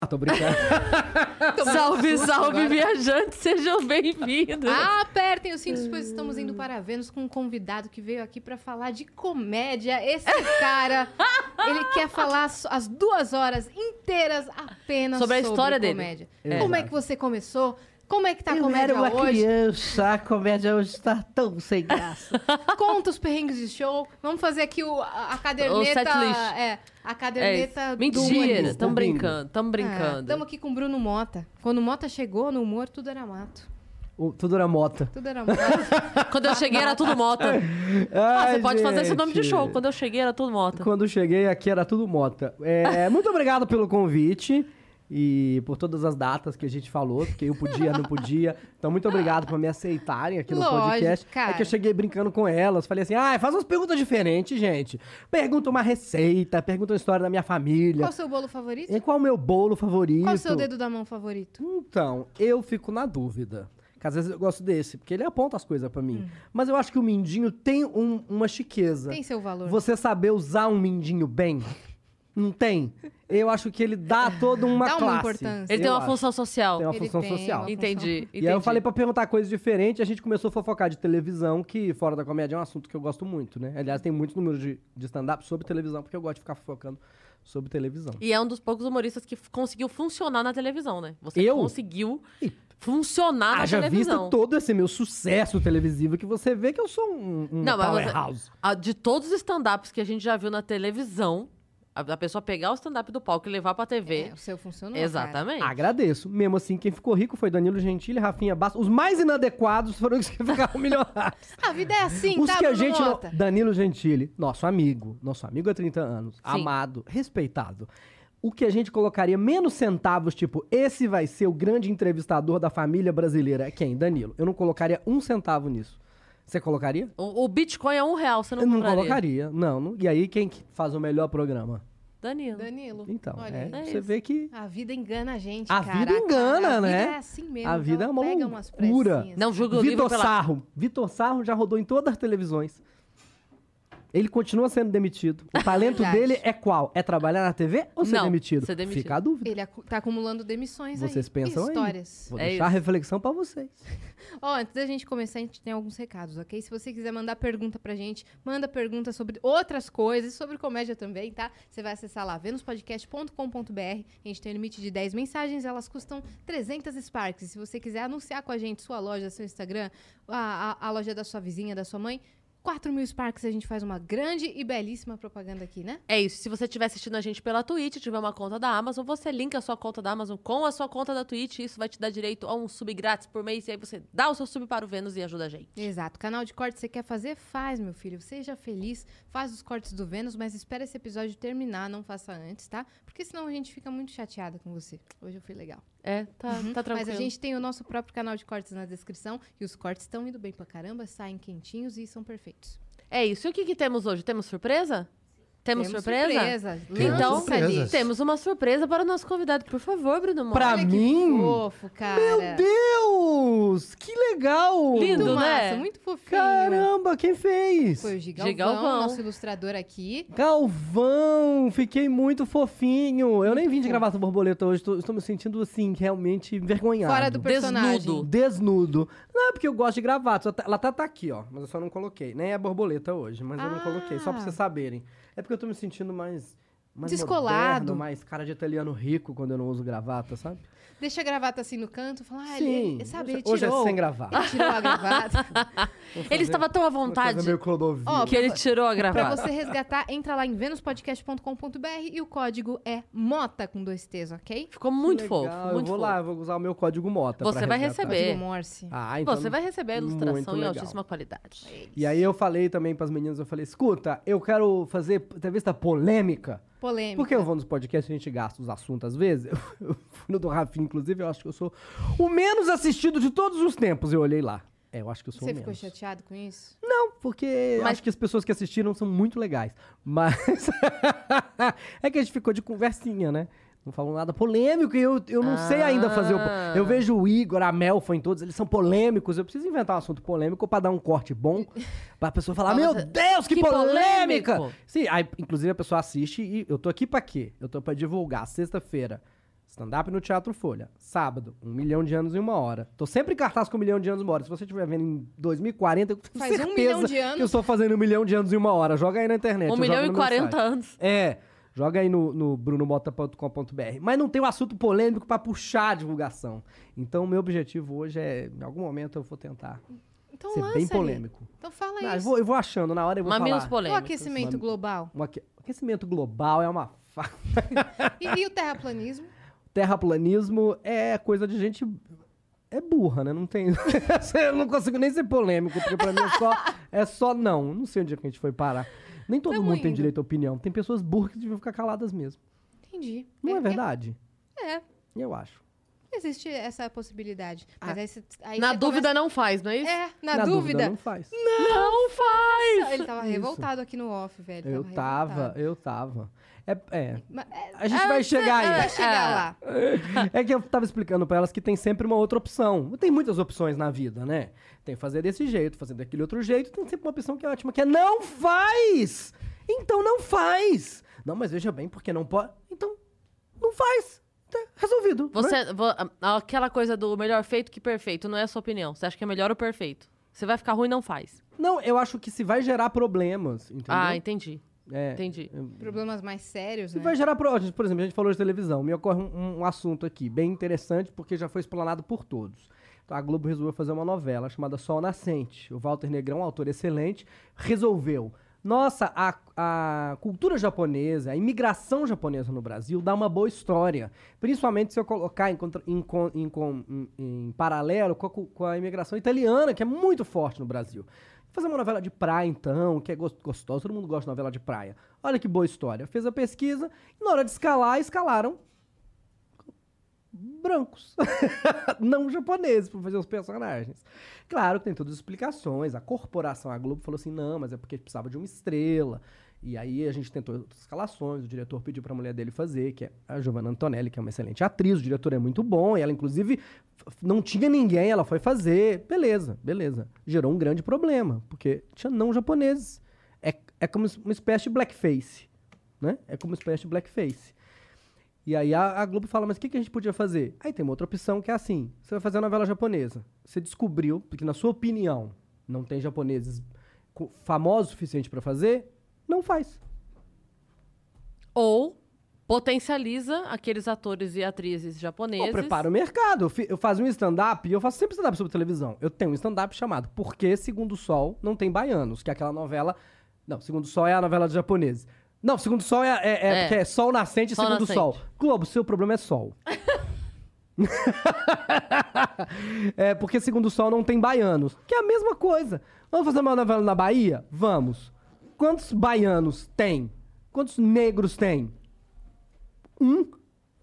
Ah, tô brincando. Salve, salve, viajantes, sejam bem-vindos. Apertem os cintos, pois estamos indo para Vênus com um convidado que veio aqui para falar de comédia. Esse cara, ele quer falar as duas horas inteiras apenas Sobre a história dele. comédia. É. Como é que você começou? Como é que tá a Eu comédia era uma hoje? criança, a comédia hoje está tão sem graça. Conta os perrengues de show. Vamos fazer aqui o, a, a caderneta. setlist. É, a É, caderneta do mentira, estamos brincando, estamos brincando. Estamos aqui com o Bruno Mota. Quando o Mota chegou no humor, tudo era mato. O- Tudo era mota. Tudo era mato. Quando eu cheguei era tudo mota. Ah, você pode fazer esse nome de show. Quando eu cheguei era tudo mota. Quando eu cheguei aqui era tudo mota. É, muito obrigado pelo convite e por todas as datas que a gente falou, porque eu podia, não podia. Então, muito obrigado por me aceitarem aqui no Lógico, podcast. cara. É que eu cheguei brincando com elas. Falei assim: ah, faz umas perguntas diferentes, gente. Pergunta uma receita, pergunta uma história da minha família. Qual o seu bolo favorito? E qual o meu bolo favorito? Qual o seu dedo da mão favorito? Então, eu fico na dúvida. Que às vezes eu gosto desse, porque ele aponta as coisas pra mim. Mas eu acho que o mindinho tem um- uma chiqueza. Hum. Tem seu valor. Você saber usar um mindinho bem, não tem? Eu acho que ele dá toda uma Dá uma classe. importância. Ele tem uma acho. função social. Tem uma Ele função tem social. uma- Entendi, entendi. E aí eu falei pra perguntar coisas diferentes, a gente começou a fofocar de televisão, que fora da comédia é um assunto que eu gosto muito, né? Aliás, tem muitos números de, de stand-up sobre televisão, porque eu gosto de ficar focando sobre televisão. E é um dos poucos humoristas que conseguiu funcionar na televisão, né? Você Eu? conseguiu Ih, funcionar na Haja televisão. visto todo esse meu sucesso televisivo que você vê que eu sou um, um Não, mas você- powerhouse. De todos os stand-ups que a gente já viu na televisão, a, a pessoa pegar o stand-up do palco e levar pra TV. É, o seu funcionou. Exatamente. Agradeço. Mesmo assim, quem ficou rico foi Danilo Gentili, Rafinha Bastos. Os mais inadequados foram os que ficaram milionários. cara. A vida é assim, Os tá, que a gente não... Danilo Gentili, nosso amigo, nosso amigo há 30 anos, amado, respeitado. O que a gente colocaria menos centavos, tipo, esse vai ser o grande entrevistador da família brasileira, é quem? Danilo. Eu não colocaria um centavo nisso. Você colocaria? O, o Bitcoin é um real, você não Eu não compraria. colocaria. Não, não. E aí, quem que faz o melhor programa? Danilo. Danilo. Então, Olha é. É você isso. vê que A vida engana a gente, A cara. vida engana, a né? vida é assim mesmo. A vida é uma loucura. Não julga o livro Vitor pela... Sarro. Vitor Sarro já rodou em todas as televisões. Ele continua sendo demitido. O talento Verdade. dele é qual? É trabalhar na TV ou ser Não, demitido? ser demitido. Fica a dúvida. Ele acu- tá acumulando demissões aí. Vocês pensam aí? Histórias. Vou É deixar a isso. reflexão pra vocês. Ó, antes da gente começar, a gente tem alguns recados, ok? Se você quiser mandar pergunta pra gente, manda pergunta sobre outras coisas, sobre comédia também, tá? Você vai acessar lá, venuspodcast.com.br. A gente tem um limite de 10 mensagens, elas custam 300 Sparks. E se você quiser anunciar com a gente sua loja, seu Instagram, a, a, a loja da sua vizinha, da sua mãe, 4 mil Sparks a gente faz uma grande e belíssima propaganda aqui, né? É isso. Se você estiver assistindo a gente pela Twitch, tiver uma conta da Amazon, você linka a sua conta da Amazon com a sua conta da Twitch. Isso vai te dar direito a um sub grátis por mês. E aí você dá o seu sub para o Vênus e ajuda a gente. Exato. Canal de cortes você quer fazer? Faz, meu filho. Seja feliz, faz os cortes do Vênus, mas espera esse episódio terminar, não faça antes, tá? Porque senão a gente fica muito chateada com você. Hoje eu fui legal. É, tá, tá tranquilo. Mas a gente tem o nosso próprio canal de cortes na descrição e os cortes estão indo bem pra caramba, saem quentinhos e são perfeitos. É isso. E o que, que temos hoje? Temos surpresa? Temos, surpresa? Então, surpresas. temos uma surpresa para o nosso convidado. Por favor, Bruno Mota. Pra Olha mim? Que fofo, cara. Meu Deus! Que legal! Lindo, muito né? massa, muito fofinho. Caramba, quem fez? Foi o Gigalvão, Gigalvão. nosso ilustrador aqui. Galvão, fiquei muito fofinho. Eu nem vim de gravata borboleta hoje, tô- estou me sentindo assim, realmente envergonhado. Fora do personagem. Desnudo. Desnudo. Não é porque eu gosto de gravata. tá- Ela tá, tá aqui, ó. Mas eu só não coloquei. Nem é borboleta hoje, mas eu não Ah. coloquei. Só pra vocês saberem. É porque eu tô me sentindo mais. Mais Descolado. moderno, mais cara de italiano rico quando eu não uso gravata, sabe? Deixa a gravata assim no canto, fala, ah, Sim. ele, sabe, ele hoje, hoje tirou. é sem gravata. Ele tirou a gravata. Ele estava tão à vontade meio Clodovil. Ó, que ele tirou a Pra gravata. você resgatar, entra lá em venuspodcast.com.br e o código é MOTA com dois T's, ok? Ficou muito Legal, fofo, Eu muito vou fofo. lá, eu vou usar o meu código Mota. Você pra vai resgatar. receber. Morse. Ah, então. Você vai receber a ilustração em altíssima qualidade. E aí eu falei também pras meninas, eu falei, escuta, eu quero fazer entrevista polêmica. Polêmica. Porque eu vou nos podcasts, a gente gasta os assuntos às vezes. Eu fui no do Rafinha, inclusive, eu acho que eu sou o menos assistido de todos os tempos, eu olhei lá. É, eu acho que eu sou Você menos. ficou chateado com isso? Não, porque Mas- acho que as pessoas que assistiram são muito legais. Mas é que a gente ficou de conversinha, né? Não falou nada polêmico e eu, eu não sei ainda fazer o... Ah. Eu vejo o Igor, a Mel, foi em todos, eles são polêmicos. Eu preciso inventar um assunto polêmico pra dar um corte bom, pra pessoa falar, meu Deus, que, que polêmica! polêmico! Sim, aí, inclusive a pessoa assiste e eu tô aqui pra quê? Eu tô pra divulgar, sexta-feira, stand-up no Teatro Folha. Sábado, um milhão de anos em uma hora. Tô sempre em cartaz com um milhão de anos em uma hora. Se você estiver vendo em 2040, eu tenho Faz um certeza milhão de que eu anos. estou fazendo um milhão de anos em uma hora. Joga aí na internet. Um milhão e no meu 40 site. anos. É. Joga aí no, no brunomota.com.br. Mas não tem um assunto polêmico pra puxar a divulgação. Então, o meu objetivo hoje é, em algum momento, eu vou tentar Então ser lança bem polêmico. Então fala Não, eu, isso. vou, eu vou achando, na hora eu vou Mamilos falar. O polêmicos. aquecimento global. Um aque- aquecimento global é uma fa... E, e o terraplanismo? Terraplanismo é coisa de gente... É burra, né? Não tem... eu não consigo nem ser polêmico, porque pra mim é só, é só não. Não sei onde é que a gente foi parar. Nem todo Tamo mundo tem indo. direito à opinião. Tem pessoas burras que deviam ficar caladas mesmo. Entendi. Não é, verdade? É. Eu acho. Existe essa possibilidade. Mas Ah. aí você. aí Na dúvida não faz, não é isso? começa- É, na, dúvida. não faz. Não faz! Ele tava Isso. revoltado aqui no off, velho. Eu tava, revoltado. eu tava. É, é. É, A gente vai chegar aí. vai chegar É. lá. É que eu tava explicando pra elas que tem sempre uma outra opção. Tem muitas opções na vida, né? Tem fazer desse jeito, fazer daquele outro jeito. Tem sempre uma opção que é ótima, que é não faz! Então não faz! Não, mas veja bem, porque não pode. Então, não faz. Tá resolvido. né? Você, aquela coisa do melhor feito que perfeito, não é a sua opinião. Você acha que é melhor ou perfeito? Você vai ficar ruim, não faz. Não, eu acho que se vai gerar problemas, entendeu? Ah, entendi. É. Entendi. Problemas mais sérios, Se né? vai gerar pro... Por exemplo, a gente falou de televisão. Me ocorre um, um assunto aqui bem interessante porque já foi explanado por todos. Então, a Globo resolveu fazer uma novela chamada Sol Nascente. O Walter Negrão, autor excelente, resolveu. Nossa, a, a cultura japonesa, a imigração japonesa no Brasil dá uma boa história. Principalmente se eu colocar em, contra- em em em- em paralelo com a, com a imigração italiana, que é muito forte no Brasil. Fazer uma novela de praia, então, que é gos- gostosa, todo mundo gosta de novela de praia. Olha que boa história. Fez a pesquisa e na hora de escalar, escalaram brancos. não japoneses, para fazer os personagens. Claro que tem todas as explicações. A corporação, a Globo, falou assim: não, mas é porque precisava de uma estrela. E aí a gente tentou escalações, o diretor pediu pra mulher dele fazer, que é a Giovanna Antonelli, que é uma excelente atriz, o diretor é muito bom, e ela, inclusive, não tinha ninguém, ela foi fazer. Beleza, beleza. Gerou um grande problema, porque tinha não japoneses. É, é como uma espécie de blackface, né? É como uma espécie de blackface. E aí a, a Globo fala, mas o que, que a gente podia fazer? Aí tem uma outra opção que é assim: você vai fazer uma novela japonesa. Você descobriu, porque na sua opinião não tem japoneses famosos o suficiente pra fazer, não faz. Ou potencializa aqueles atores e atrizes japoneses. Eu preparo o mercado. Eu, eu faço um stand-up e eu faço sempre stand-up sobre televisão. Eu tenho um stand-up chamado Por que Segundo o Sol Não Tem Baianos? Que é aquela novela. Não, Segundo o Sol é a novela dos japoneses. Não, Segundo o Sol é, é, é, É. é Sol Nascente e Segundo Nascente. Sol. Globo, seu problema é Sol. é porque Segundo o Sol não tem baianos. Que é a mesma coisa. Vamos fazer uma novela na Bahia? Vamos. Quantos baianos tem? Quantos negros tem? Um.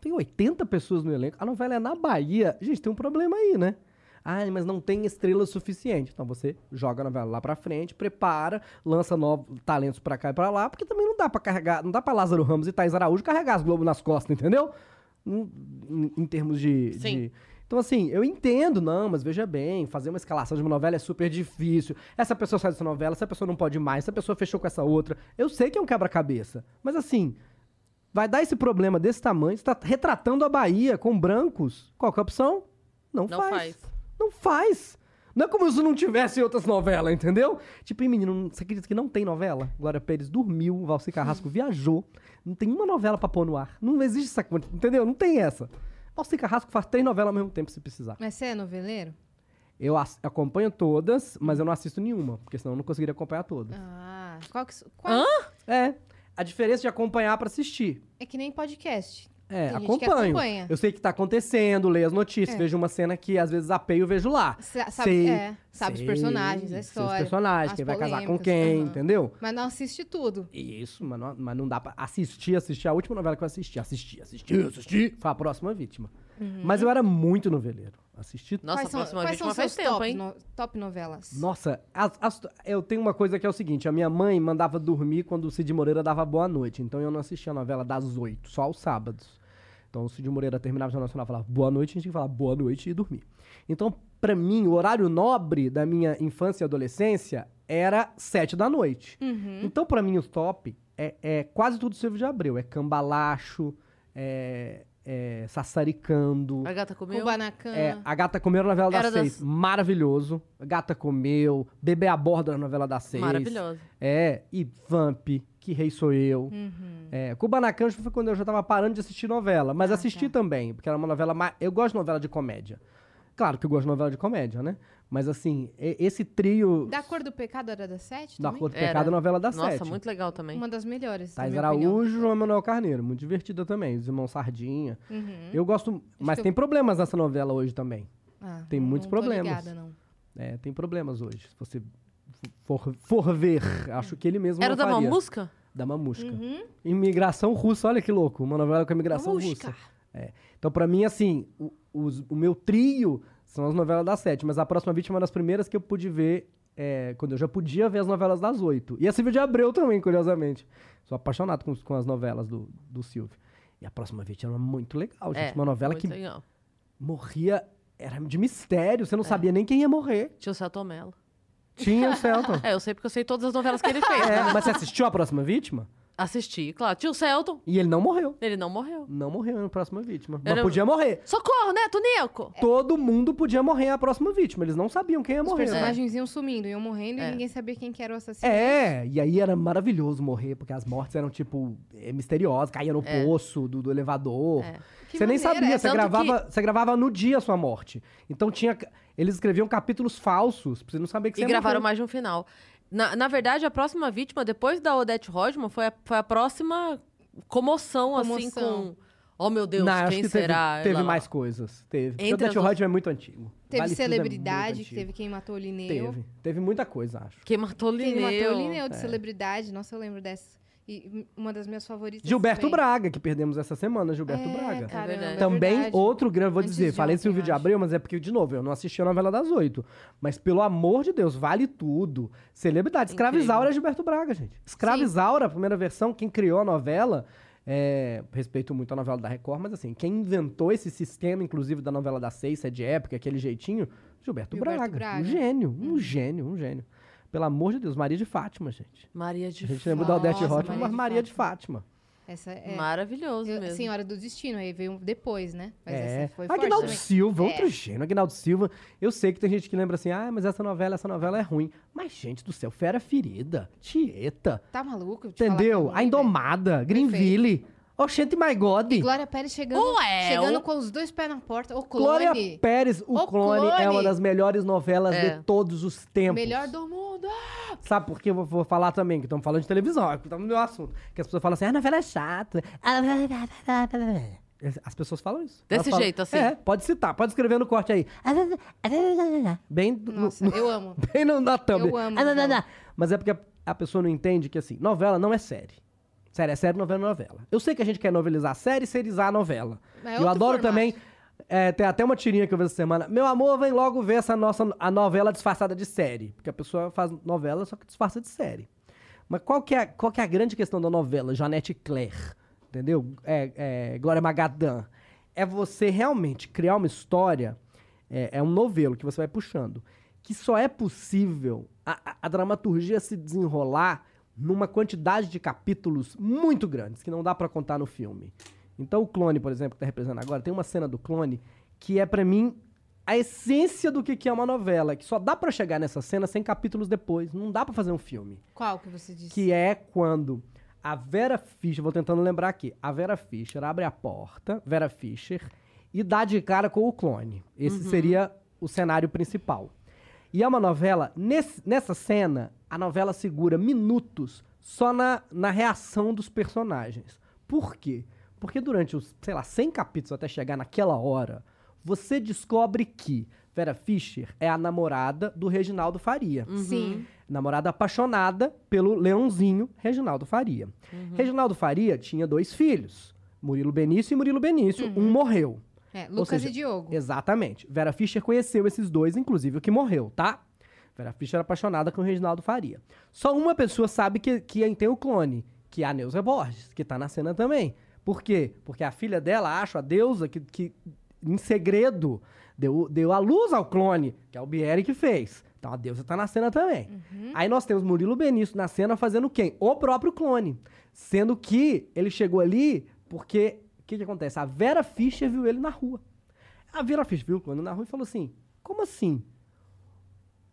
Tem 80 pessoas no elenco. A novela é na Bahia. Gente, tem um problema aí, né? Ah, mas não tem estrela suficiente. Então você joga a novela lá pra frente, prepara, lança novos talentos pra cá e pra lá, porque também não dá pra carregar, não dá pra Lázaro Ramos e Thais Araújo carregar as Globo nas costas, entendeu? Em, em- em termos de, Sim. de- Então, assim, eu entendo, não, mas veja bem, fazer uma escalação de uma novela é super difícil. Essa pessoa sai dessa novela, essa pessoa não pode mais, essa pessoa fechou com essa outra. Eu sei que é um quebra-cabeça, mas assim, vai dar esse problema desse tamanho, você tá retratando a Bahia com brancos. Qual é a opção? Não, Não faz. Não faz. Não é como se não tivesse outras novelas, entendeu? Tipo, e menino, você acredita que não tem novela? Glória Pérez dormiu, o Valci Carrasco viajou. Não tem uma novela pra pôr no ar. Não existe essa entendeu? Não tem essa. Valci Carrasco faz três novelas ao mesmo tempo se precisar. Mas você é noveleiro? Eu as- acompanho todas, mas eu não assisto nenhuma, porque senão eu não conseguiria acompanhar todas. Ah, qual que... Qual... Hã? É. A diferença de acompanhar pra assistir. É que nem podcast. É, Tem acompanho. acompanha. Eu sei que tá acontecendo, leio as notícias, É. vejo uma cena que às vezes apeio e vejo lá. Sa- sabe- sei, é, sabe os sei, personagens, a sei Os história, personagens, as quem vai casar com polêmicas, quem, aham. entendeu? Mas não assiste tudo. Isso, mas não, mas não dá pra assistir, assistir. A última novela que eu assisti, assisti, assisti, assisti. Foi a próxima vítima. Uhum. Mas eu era muito noveleiro. Assisti. Nossa, quais a são, próxima quais vítima são faz tempo, top, hein? no- top novelas? Nossa, as- as- eu tenho uma coisa que é o seguinte: a minha mãe mandava dormir quando o Cid Moreira dava boa noite. Então eu não assistia a novela das oito, só aos sábados. Então o Cid Moreira terminava o Jornal Nacional e falava boa noite, a gente tinha que falar boa noite e dormir. Então, pra mim, o horário nobre da minha infância e adolescência era sete da noite. Uhum. Então, pra mim, o top é, é quase tudo Silvio de Abreu. É Cambalacho, é, é Sassaricando. A gata comeu? Kubanacan. É, a Gata Comeu na novela Era das seis. das- Maravilhoso. A Gata Comeu. Bebê a bordo na novela das seis. Maravilhoso. É. E Vamp. Que Rei Sou Eu. Uhum. É, Kubanacan foi quando eu já tava parando de assistir novela. Mas Ah, assisti tá. também, porque era uma novela mais... Eu gosto de novela de comédia. Claro que eu gosto de novela de comédia, né? Mas assim, esse trio... Da Cor do Pecado era da sete Da também? Cor do Era. Pecado, novela das Nossa, sete. muito legal também. Uma das melhores, Thais. Araújo e João Manuel Carneiro. Muito divertida também. Os irmãos Sardinha. Uhum. Eu gosto... Mas tem problemas nessa novela hoje também. Ah, tem não- muitos não problemas. ligada, não. É, tem problemas hoje. Se você for, for ver, acho que ele mesmo Era da faria. Mamusca? Da Mamusca. Uhum. Imigração russa, olha que louco. Uma novela com imigração Mamusca. russa. É. Então, pra mim, assim, o, os- o meu trio são as novelas das sete, mas a próxima vítima é uma das primeiras que eu pude ver é, quando eu já podia ver as novelas das oito. E a Silvia de Abreu também, curiosamente. Sou apaixonado com, com as novelas do, do Silvio. E a próxima vítima era muito legal, gente. É, uma novela que legal. morria, era de mistério, você não É. sabia nem quem ia morrer. Tinha o Celton Mello. Tinha o Celton. É, eu sei porque eu sei todas as novelas que ele fez. É, né? mas você assistiu a próxima vítima? Assisti, claro. Tinha o Celton. E ele não morreu. Ele não morreu. Não morreu na próxima vítima. Mas Era- podia morrer. Socorro, né, Tunico? Todo mundo podia morrer a próxima vítima. Eles não sabiam quem ia Os morrer. personagens iam sumindo, iam morrendo É. e ninguém sabia quem que era o assassino. É, e aí era maravilhoso morrer, porque as mortes eram, tipo, eh, misteriosas, caía no É. poço do, do elevador. É. Que Você nem maneira, sabia, é você tanto gravava, você gravava no dia a sua morte. Então tinha. Eles escreviam capítulos falsos, pra você não saber que E você ia gravaram morrer. mais de um final. Na, na verdade, a próxima vítima, depois da Odete Rodman, foi a, foi a próxima comoção, assim, Comoção. com... Oh, meu Deus, não, acho quem que teve, será? teve Lá, lá. mais coisas. Teve. Porque Entre o as Dutch duas- Rodman é muito antigo. Teve Vale é celebridade, que antigo. teve quem matou o Linneu. Teve. Teve muita coisa, acho. Quem matou o Quem Linneu. matou o Linneu É. de celebridade. Nossa, eu lembro dessa. E uma das minhas favoritas Gilberto também. Braga, que perdemos essa semana, Gilberto é, Braga. Caramba, É é Também verdade. outro grande, vou Antes dizer, de falei ontem, Silvio de. Abreu, mas é porque, de novo, eu não assisti a novela das oito. Mas, pelo amor de Deus, vale tudo. Celebridade. Escravizaura é Gilberto Braga, gente. Escravizaura, a primeira versão, quem criou a novela, é, respeito muito a novela da Record, mas assim, quem inventou esse sistema, inclusive, da novela das seis, é de época, aquele jeitinho, Gilberto, Gilberto Braga. Braga. Um gênio, um gênio, um gênio. Pelo amor de Deus, Maria de Fátima, gente. Maria de A gente Fátima. lembra da Odete Maria mas de Maria de Fátima. Essa é. Maravilhoso eu- mesmo. Senhora do Destino, aí veio depois, né? Mas é. essa foi também. Silva, É. outro gênio. Aguinaldo Silva. Eu sei que tem gente que lembra assim, ah, mas essa novela, essa novela é ruim. Mas, gente do céu, Fera Ferida, Tieta, Tá maluco? É entendeu? ruim, A. Indomada, Greenville, Oxente My God, Glória Pérez chegando, Ué, chegando o- com os dois pés na porta. O clone. Glória Pérez, o, O clone, é Clone. uma das melhores novelas É. de todos os tempos. Melhor do mundo. Sabe por que eu vou, vou falar também? Que estamos falando de televisão, é que estamos no meu assunto. Que as pessoas falam assim, ah, a novela é chata. é As pessoas falam isso. Desse falam- jeito, assim? É, pode citar, pode escrever no corte aí. Bem, no- Nossa, eu amo. bem no, na thumb. Eu amo, Ah, não, não, não. Mas é porque a, a pessoa não entende que, assim, novela não é série. Série é série, novela é novela. Eu sei que a gente quer novelizar a série e serializar a novela. É eu adoro formato. também... é, tem até uma tirinha que eu vi essa semana. Meu amor, vem logo ver essa nossa a novela disfarçada de série. Porque a pessoa faz novela, só que disfarça de série. Mas qual que é, qual que é a grande questão da novela? Janete Claire, entendeu? É, é, Glória Magadã. É você realmente criar uma história, é, é um novelo que você vai puxando, que só é possível a- a dramaturgia se desenrolar numa quantidade de capítulos muito grandes, que não dá pra contar no filme. Então o clone, por exemplo, que tá representando agora, tem uma cena do clone que é pra mim a essência do que que é uma novela, que só dá pra chegar nessa cena 100 capítulos depois, não dá pra fazer um filme. Qual que você disse? Que é quando a Vera Fischer, vou tentando lembrar aqui, a Vera Fischer abre a porta, Vera Fischer, e dá de cara com o clone. Esse seria o cenário principal. E é uma novela, nesse- nessa cena, a novela segura minutos só na, na reação dos personagens. Por quê? Porque durante os, sei lá, 100 capítulos até chegar naquela hora, você descobre que Vera Fischer é a namorada do Reginaldo Faria. Sim. Namorada apaixonada pelo leãozinho Reginaldo Faria. Reginaldo Faria tinha dois filhos, Murilo Benício e Murilo Benício. Um morreu. É, Lucas seja, e Diogo. Exatamente. Vera Fischer conheceu esses dois, inclusive o que morreu, tá? Vera Fischer era apaixonada com o Reginaldo Faria. Só uma pessoa sabe que, que tem o clone, que é a Neuza Borges, que tá na cena também. Por quê? Porque a filha dela, acho, a deusa, que, que em segredo deu, deu a luz ao clone, que é o Bieri que fez. Então a deusa tá na cena também. Aí nós temos Murilo Benício na cena fazendo quem? O próprio clone. Sendo que ele chegou ali porque, que que acontece? A Vera Fischer viu ele na rua. A Vera Fischer viu o clone na rua e falou assim, como assim?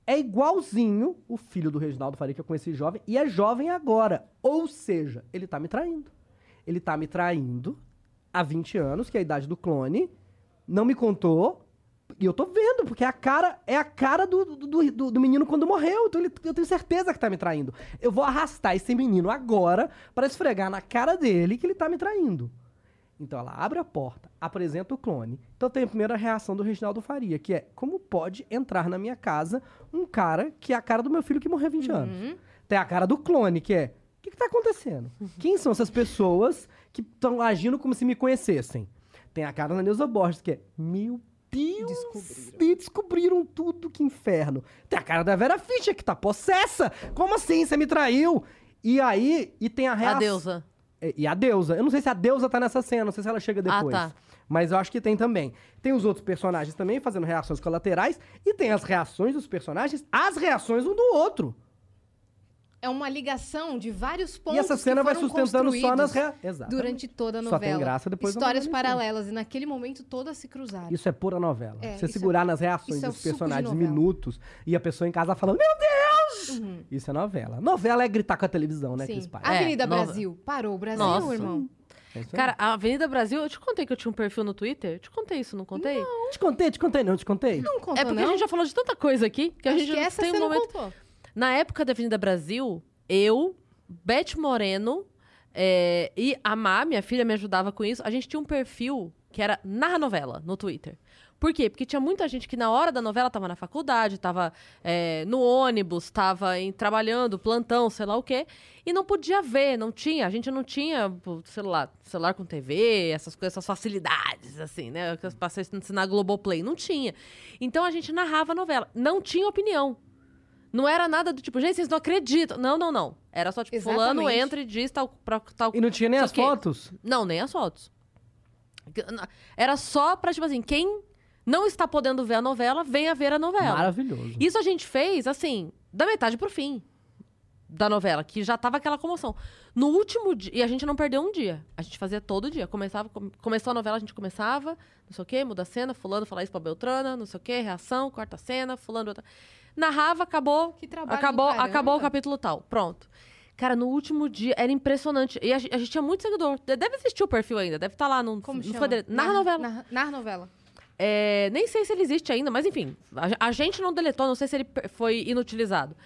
É igualzinho o filho do Reginaldo Faria que eu conheci jovem e é jovem agora. Ou seja, ele tá me traindo. Ele tá me traindo há 20 anos, que é a idade do clone, não me contou, e eu tô vendo, porque é a cara, é a cara do, do, do, do menino quando morreu. Então ele- eu tenho certeza que tá me traindo. Eu vou arrastar esse menino agora pra esfregar na cara dele que ele tá me traindo. Então ela abre a porta, apresenta o clone. Então tem a primeira reação do Reginaldo Faria, que é como pode entrar na minha casa um cara que é a cara do meu filho que morreu há 20 anos. Tem a cara do clone, que é o que, que tá acontecendo? Quem são essas pessoas que estão agindo como se me conhecessem? Tem a cara da Neuza Borges, que é meu Deus, Descobriram. descobriram tudo, que inferno. Tem a cara da Vera Fischer, que tá possessa. Como assim? Você me traiu? E aí, e tem a A reação... deusa. E e a deusa. Eu não sei se a deusa tá nessa cena, não sei se ela chega Ah, depois. tá. Mas eu acho que tem também. Tem os outros personagens também fazendo reações colaterais. E tem as reações dos personagens, as reações um do outro. É uma ligação de vários pontos e essa cena que vai sustentando só nas reações. Exato. Durante toda a Só novela. tem graça depois Histórias paralelas. E naquele momento todas se cruzaram. Isso é pura novela. É, Você segurar é- nas reações isso é dos de personagens minutos e a pessoa em casa falando, meu Deus! Isso é novela. Novela é gritar com a televisão, né, Sim. Cris Paiva? É, Avenida nova- Brasil. Parou o Brasil, Nossa. irmão. É isso aí. Cara, a Avenida Brasil, eu te contei que eu tinha um perfil no Twitter? Eu te contei isso, não contei? te contei, te contei, não te contei? Não contou, é porque não? a gente já falou de tanta coisa aqui que a Acho gente que não essa tem você um não momento. contou. Na época da Avenida Brasil, eu, Beth Moreno é, e a Má, minha filha, me ajudava com isso. A gente tinha um perfil que era Narra Novela no Twitter. Por quê? Porque tinha muita gente que na hora da novela tava na faculdade, tava é, no ônibus, tava em- trabalhando, plantão, sei lá o quê, e não podia ver, não tinha. A gente não tinha celular, celular com TV, essas coisas, essas facilidades, assim, né? Que eu passei a ensinar Globoplay. Não tinha. Então a gente narrava a novela. Não tinha opinião. Não era nada do tipo, gente, vocês não acreditam. Não, não, não. Era só tipo, fulano Exatamente. entra e diz tal, pra, tal E não tinha nem as fotos? Não, nem as fotos. Era só pra, tipo assim, quem não está podendo ver a novela, venha ver a novela. Maravilhoso. Isso a gente fez, assim, da metade pro fim da novela, que já tava aquela comoção. No último dia, e a gente não perdeu um dia. A gente fazia todo dia. Começava, com- começou a novela, a gente começava, não sei o quê, muda a cena, fulano fala isso pra Beltrana, não sei o quê, reação, corta a cena, fulano... Beltrana. Narrava, acabou, Que trabalho acabou, acabou o capítulo tal. Pronto. Cara, no último dia, era impressionante. E a, gente- a gente tinha muito seguidor. De- Deve existir o perfil ainda, deve estar lá no... Como não chama? Narra novela. Narra, narra novela. É, nem sei se ele existe ainda, mas enfim. A, a gente não deletou, não sei se ele foi inutilizado.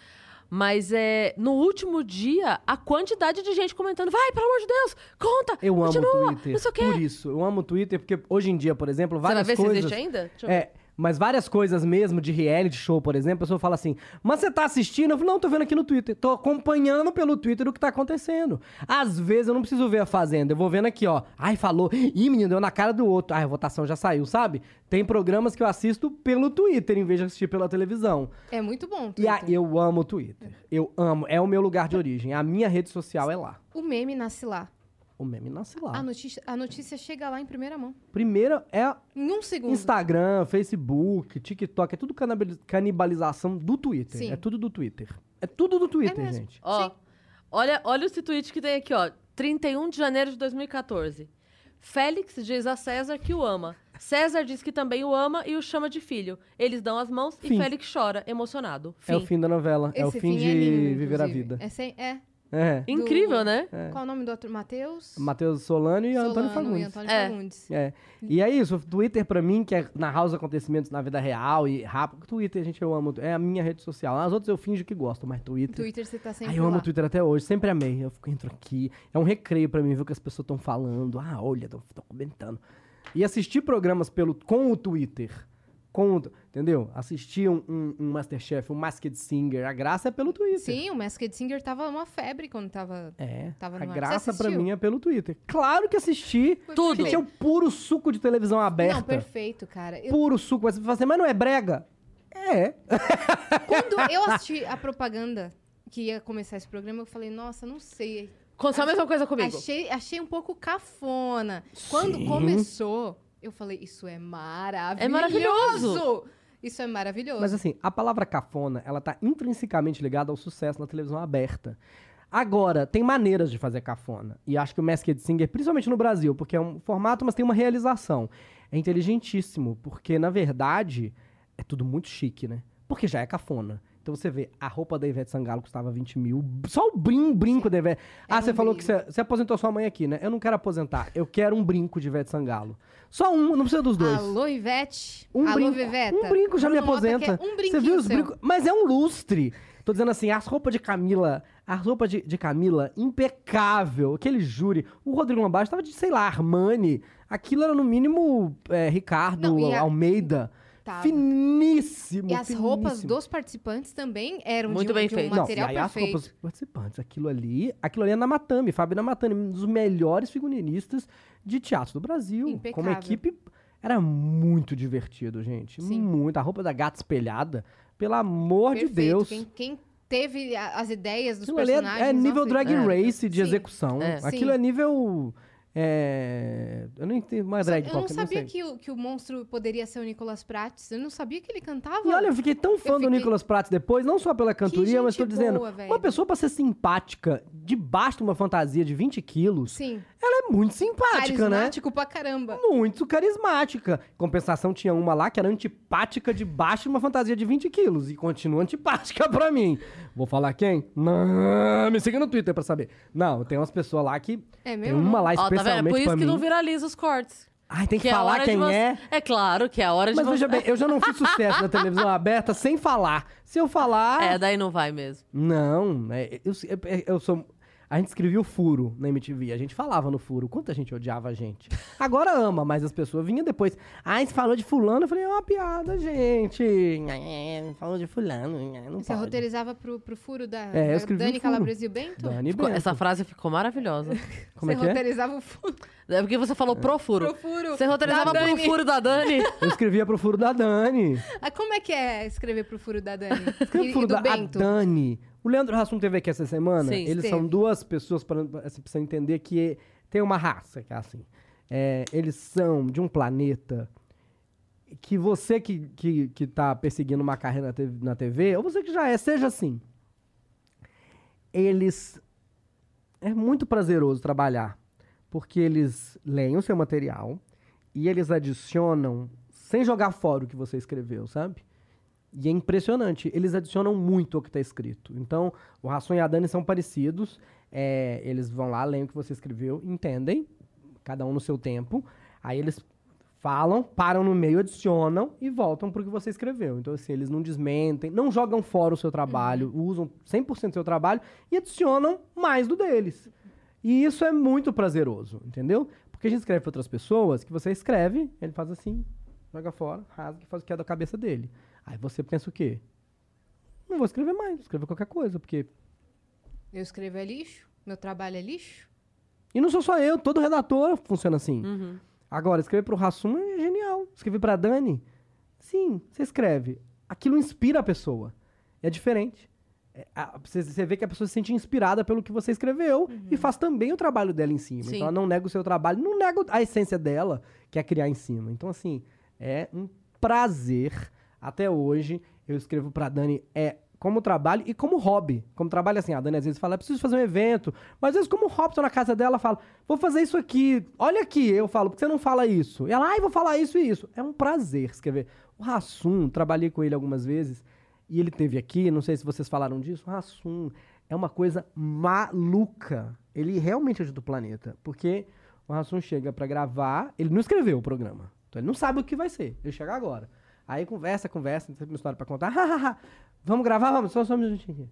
Mas é, no último dia, a quantidade de gente comentando, vai, pelo amor de Deus, conta, Eu amo continua, o Twitter. não sei o quê. Por isso, eu amo o Twitter, porque hoje em dia, por exemplo, Você vai várias ver coisas. se existe ainda? Deixa eu ver. Mas várias coisas mesmo de reality show, por exemplo, a pessoa fala assim: Mas você tá assistindo? Eu falo, não, tô vendo aqui no Twitter. Tô acompanhando pelo Twitter o que tá acontecendo. Às vezes eu não preciso ver a Fazenda, eu vou vendo aqui, ó. Ai, falou. Ih, menino, deu na cara do outro. Ai, a votação já saiu, sabe? Tem programas que eu assisto pelo Twitter em vez de assistir pela televisão. É muito bom. E a- eu amo o Twitter. Eu amo. É o meu lugar de origem. A minha rede social é lá. O meme nasce lá. O meme nasce lá. A notícia, a notícia chega lá em primeira mão. Primeiro é Em um segundo. Instagram, Facebook, TikTok, é tudo canibalização do Twitter. Sim. É tudo do Twitter. É tudo do Twitter, mesmo. gente. Ó, Sim. olha, olha esse tweet que tem aqui, ó. 31 de janeiro de 2014. Félix diz a César que o ama. César diz que também o ama e o chama de filho. Eles dão as mãos Fim. e Félix chora, emocionado. Fim. É o fim da novela. é o Esse fim, de é lindo, viver a inclusive. vida. É, sem, é. É. Incrível, né? Qual o nome do outro? Matheus? Matheus Solano e Antônio Solano Fagundes. E Antônio É. Fagundes. É. E é isso, o Twitter pra mim, que é narrar os acontecimentos na vida real e rápido. Twitter, gente, eu amo. É a minha rede social. As outras eu finjo que gosto, mas Twitter. Twitter você tá sempre Ai, eu amo o Twitter até hoje, sempre amei. Eu fico, entro aqui. É um recreio pra mim ver o que as pessoas estão falando. Ah, olha, estão comentando. E assistir programas pelo, com o Twitter conta, entendeu? Assistir um, um, um Masterchef, um Masked Singer, a graça é pelo Twitter. Sim, o Masked Singer tava uma febre quando tava. É, Tava a no ar. graça assistiu? mim é pelo Twitter. Claro que assisti. Tudo. Gente, é o puro suco de televisão aberta. Não, perfeito, cara. Eu- Puro suco. Mas você fala assim, mas não é brega? É. quando eu assisti a propaganda que ia começar esse programa, eu falei, nossa, não sei. Aconteceu a mesma coisa comigo. Achei, achei um pouco cafona. Quando Sim. começou, eu falei, isso é maravilhoso. É maravilhoso. Isso é maravilhoso. Mas assim, a palavra cafona, ela tá intrinsecamente ligada ao sucesso na televisão aberta. Agora, tem maneiras de fazer cafona. E acho que o Masked Singer, principalmente no Brasil, porque é um formato, mas tem uma realização. É inteligentíssimo, porque, na verdade, é tudo muito chique, né? Porque já é cafona. Então você vê, a roupa da Ivete Sangalo custava 20 mil. Só o brin brinco da Ivete. Ah, Era você um falou que brinco. você, você aposentou sua mãe aqui, né? Eu não quero aposentar. Eu quero um brinco de Ivete Sangalo. Só um, não precisa dos dois. Alô, Ivete. Um Alô, brinco, Viveta. um brinco já me Bruno Mota aposenta. Um Você viu os brincos? Mas é um lustre. Tô dizendo assim, as roupas de Camila, a roupa de, de Camila, impecável. Aquele júri. O Rodrigo Lombardi tava de, sei lá, Armani. Aquilo era no mínimo é, Ricardo Não, a- Almeida. Tava. Finíssimo. E as roupas finíssimo. dos participantes também eram Muito de, um- bem de um feito. Não, e material aí as perfeito. roupas dos participantes. Aquilo ali, aquilo ali é na Matame, Fábio Namatame, um dos melhores figurinistas de teatro do Brasil. Impecável. Como equipe, era muito divertido, gente. Sim. Muito. A roupa da gata espelhada, pelo amor de Perfeito. Deus. Quem, quem teve a- as ideias dos Aquilo ali é- personagens... é, nível nossa, drag é. race de Sim. execução. É. Aquilo Sim. é nível. É, Eu não entendo mais drag Eu não qualquer, sabia sei. que o, que o monstro poderia ser o Nicolas Prates. Eu não sabia que ele cantava. E olha, eu fiquei tão fã do fiquei- Nicolas Pratt depois, não só pela cantoria, mas tô gente dizendo, boa, velho. uma pessoa pra ser simpática debaixo de uma fantasia de 20 quilos, Sim. ela é muito simpática, né? Carismático pra caramba. Muito carismática. Compensação, tinha uma lá que era antipática debaixo de uma fantasia de 20 quilos. E continua antipática pra mim. Vou falar quem? Não, me siga no Twitter pra saber. Não, tem umas pessoas lá que... É Tem mesmo? uma lá Ó, tá vendo? É especialmente por isso que mim. não viraliza os cortes. Ai, tem que, é a falar de quem você- é. É claro que é a hora de Mas você... veja bem, eu já não fiz sucesso na televisão aberta sem falar. Se eu falar... É, daí não vai mesmo. Não, é, eu, eu, eu sou... A gente escrevia o furo na MTV, a gente falava no furo, quanto a gente odiava a gente. Agora ama, mas as pessoas vinham depois. Ai, você falou de fulano, eu falei, é uma piada, gente. É, falou de fulano, é, não Você pode. roteirizava pro, pro furo da, É, da Dani e o Bento? Dani Ficou- Bento. essa frase ficou maravilhosa. Como é Você é? roteirizava o furo. É porque você falou pro furo. Pro furo. Você roteirizava pro furo da Dani. Eu escrevia pro furo da Dani. Ah, como é que é escrever pro furo da Dani? Escrevi e, pro furo e do da a Bento? Dani. O Leandro Hassum teve aqui essa semana. Sim, eles são duas pessoas, para você precisa entender que tem uma raça que é assim. É, eles são de um planeta que você que, que, que tá perseguindo uma carreira na TV, na TV, ou você que já é, seja assim. Eles. É muito prazeroso trabalhar, porque eles leem o seu material e eles adicionam, sem jogar fora o que você escreveu, sabe? E é impressionante, eles adicionam muito ao que está escrito. Então, o Rasson e a Dani são parecidos, é, eles vão lá, leem o que você escreveu, entendem, cada um no seu tempo, aí eles falam, param no meio, adicionam e voltam pro que você escreveu. Então, assim, eles não desmentem, não jogam fora o seu trabalho, usam 100% do seu trabalho e adicionam mais do deles. E isso é muito prazeroso, entendeu? Porque a gente escreve para outras pessoas que você escreve, ele faz assim, joga fora, rasga e faz o que é da cabeça dele. Aí você pensa o quê? Não vou escrever mais, vou escrever qualquer coisa, porque. Eu escrevo é lixo? Meu trabalho é lixo? E não sou só eu, todo redator funciona assim. Uhum. Agora, escrever pro Rassum é genial. Escrever pra Dani, sim, você escreve. Aquilo inspira a pessoa. É diferente. É, a- Você, você vê que a pessoa se sente inspirada pelo que você escreveu e faz também o trabalho dela em cima. Sim. Então ela não nega o seu trabalho, não nega a essência dela, que é criar em cima. Então, assim, é um prazer. Até hoje, eu escrevo pra Dani é como trabalho e como hobby. Como trabalho, assim, a Dani às vezes fala, "Eu preciso fazer um evento. Mas às vezes, como hobby, tô na casa dela, fala, vou fazer isso aqui. Olha aqui, eu falo, por que você não fala isso? E ela, ai, vou falar isso e isso. É um prazer escrever. O Rassum, trabalhei com ele algumas vezes, e ele teve aqui, não sei se vocês falaram disso, o Rassum é uma coisa maluca. Ele realmente ajuda o planeta, porque o Rassum chega pra gravar, ele não escreveu o programa, então ele não sabe o que vai ser, ele chega agora. Aí conversa, conversa, tem uma história pra contar, vamos gravar, vamos, só, só um minutinho aqui.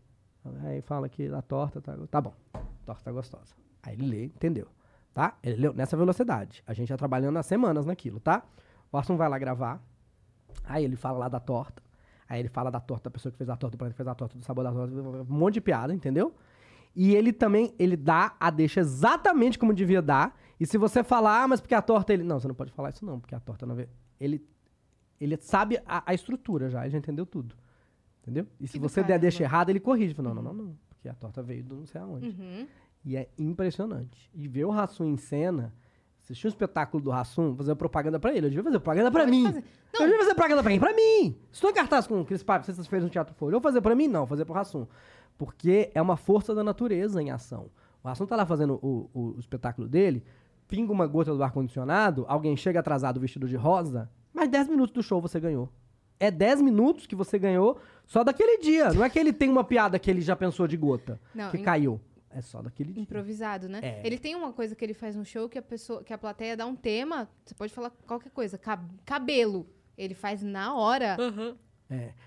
Aí fala que a torta tá, tá bom, a torta tá gostosa. Aí ele lê, entendeu, tá? Ele leu nessa velocidade, a gente já trabalhando há semanas naquilo, tá? O Rassum vai lá gravar, Aí ele fala lá da torta. Aí ele fala da torta da pessoa que fez a torta, do planeta que fez a torta, do sabor da torta, um monte de piada, entendeu? E ele também, ele dá a deixa exatamente como devia dar. E se você falar, ah, mas porque a torta ele. Não, você não pode falar isso não, porque a torta não. Ele, ele sabe a, a estrutura já, ele já entendeu tudo. Entendeu? E se Que você der caramba. deixa errada, ele corrige. Fala, Não, não, não, não. Porque a torta veio do não sei aonde. Uhum. E é impressionante. E ver o Rassum em cena, assistir o espetáculo do Rassum, fazer propaganda pra ele. Eu devia fazer propaganda pra Pode mim. fazer. Eu devia fazer propaganda pra quem? Pra mim! Estou em cartaz com o Cris Paiva, sextas-feiras no Teatro Folha. Eu vou fazer pra mim? Não, vou fazer pro Rassum. Porque é uma força da natureza em ação. O Rassum tá lá fazendo o, o- o espetáculo dele, pinga uma gota do ar-condicionado, alguém chega atrasado vestido de rosa, mas 10 minutos do show você ganhou. É 10 minutos que você ganhou só daquele dia. Não é que ele tem uma piada que ele já pensou de gota, Não, que im- caiu. É só daquele dia. Improvisado, né? É. Ele tem uma coisa que ele faz no show que a pessoa, que a plateia dá um tema, você pode falar qualquer coisa, cab- cabelo. Ele faz na hora.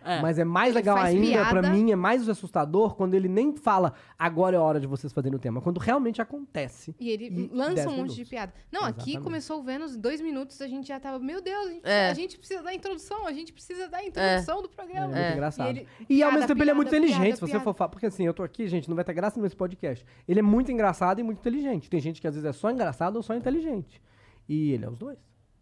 É. É. Mas é mais Ele legal ainda, pra piada. mim, é mais assustador quando ele nem fala agora é a hora de vocês fazerem o tema. Quando realmente acontece. E ele E lança 10 um monte de piada. Não, aqui Exatamente. começou o Vênus, dois minutos, a gente já tava, meu Deus, a gente, É. a gente precisa da introdução, a gente precisa da introdução do É, programa. muito É. engraçado. E E, ele- ao piada, mesmo tempo ele é muito piada, inteligente, piada, se você piada. for falar. Porque assim, eu tô aqui, gente, não vai ter graça nesse podcast. Ele é muito engraçado e muito inteligente. Tem gente que às vezes é só engraçado ou só inteligente. E ele é os dois.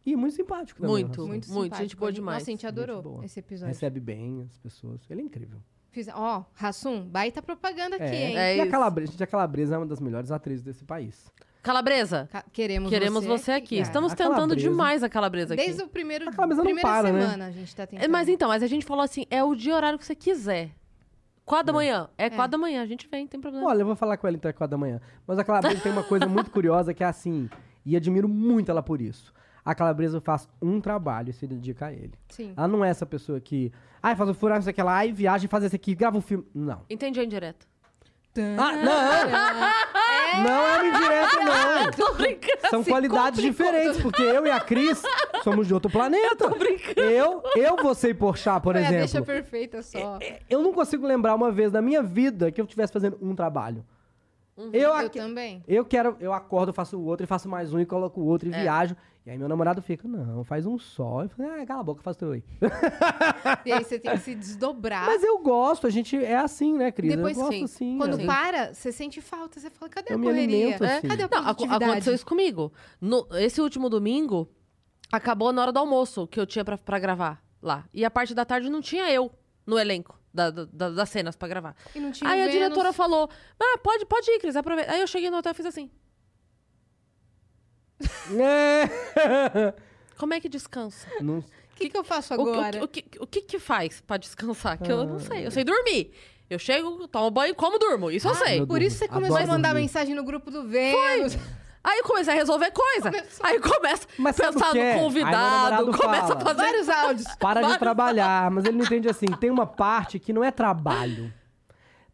E muito simpático também. Muito. Muito, Muito, simpático. gente boa gente- demais. Nossa, a gente Gente adorou boa. esse episódio. Recebe bem as pessoas. Ele é incrível. Fiz- Ó, Rassum, baita propaganda aqui, hein? É e a. Calabresa, gente, a Calabresa é uma das melhores atrizes desse país. Calabresa, Ca- Queremos, queremos você aqui. É. Estamos A tentando calabresa. demais a calabresa aqui. Desde o primeiro, A Calabresa não primeira para, né? semana a gente tá É, tentando. Mas então, mas a gente falou assim, é o dia e horário que você quiser. Quatro da manhã. É, quatro da manhã, a gente vem, não tem problema. Olha, eu vou falar com ela então às quatro da manhã. Mas a Calabresa tem uma coisa muito curiosa que é assim, e admiro muito ela por isso. A Calabresa faz um trabalho e se dedica a ele. Sim. Ela não é essa pessoa que, ai, faz o furar, não sei o que lá, ai, viaja, faz esse aqui, grava um filme. Não. Entendi a indireta. Ah, não! Não é uma indireta, não. Tô brincando. São qualidades complicou. diferentes, porque eu e a Cris somos de outro planeta. Eu tô brincando. Eu, eu vou ser Porchat, por Foi a deixa exemplo. perfeita só. Eu não consigo lembrar uma vez na minha vida que eu estivesse fazendo um trabalho. Eu, Eu aqui- também. Eu quero, eu acordo, faço o outro, e faço mais um, e coloco o outro, e É. viajo. E aí meu namorado fica, não, faz um só. Eu falo, ah, cala a boca, faz teu aí. E aí você tem que se desdobrar. Mas eu gosto, a gente é assim, né, Cris? Depois, eu gosto sim. assim. Quando né? para, você sente falta. Você fala, cadê Eu a me correria? alimento assim. Cadê a Não, aconteceu isso comigo. No- esse último domingo, acabou na hora do almoço que eu tinha pra, pra gravar lá. E a parte da tarde não tinha eu no elenco da- da- da- das cenas pra gravar. E não tinha Aí a Vênus. diretora falou: Ah, pode, pode ir, Cris, aproveita. Aí eu cheguei no hotel e fiz assim: É. Como é que descansa? Não- O que, que eu faço O, que- agora? o, que, o que que faz pra descansar? Que eu não sei. Eu sei dormir. Eu chego, tomo banho como durmo. Isso eu Ah, sei. meu Por isso você Adoro começou a mandar dormir. mensagem no grupo do Vênus. Aí eu comecei a resolver coisa. Começou. Aí começa a o pensar é? no Aí meu convidado, começa fala. a fazer. Vários áudios. Para de Vários- trabalhar, mas ele não entende assim. Tem uma parte que não é trabalho.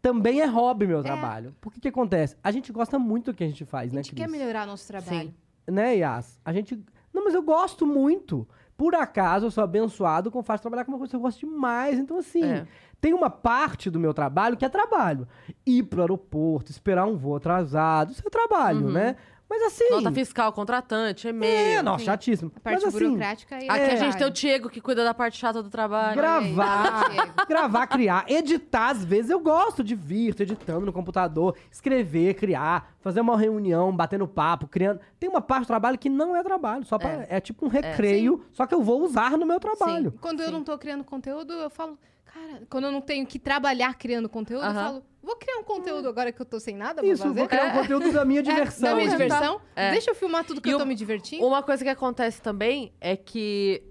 Também é hobby, meu trabalho. Por que que acontece? A gente gosta muito do que a gente faz, A né, gente Cris? quer melhorar nosso trabalho. Sim. Né, Yas? A gente... Não, mas eu gosto muito. Por acaso, eu sou abençoado com o fato de trabalhar com uma coisa que eu gosto demais. Então, assim, É. tem uma parte do meu trabalho que é trabalho. Ir pro aeroporto, esperar um voo atrasado, isso é trabalho, né? Mas assim... Nota fiscal, contratante, e-mail. É, nossa, Sim. chatíssimo. A parte Mas assim, burocrática aí. Aqui é a gente tem o. Diego que cuida da parte chata do trabalho. gravar, Aí, Diego. gravar, criar, editar, às vezes eu gosto, divirto, editando no computador, escrever, criar, fazer uma reunião, batendo papo, criando. Tem uma parte do trabalho que não é trabalho, só pra, é. tipo um recreio, só que eu vou usar no meu trabalho. Quando eu não tô criando conteúdo, eu falo, cara, quando eu não tenho que trabalhar criando conteúdo, eu Aham. falo, vou criar um conteúdo agora que eu tô sem nada pra Isso, fazer. vou criar um conteúdo da minha É, diversão. da minha diversão. É. Deixa eu filmar tudo que E eu tô me divertindo. Uma coisa que acontece também é que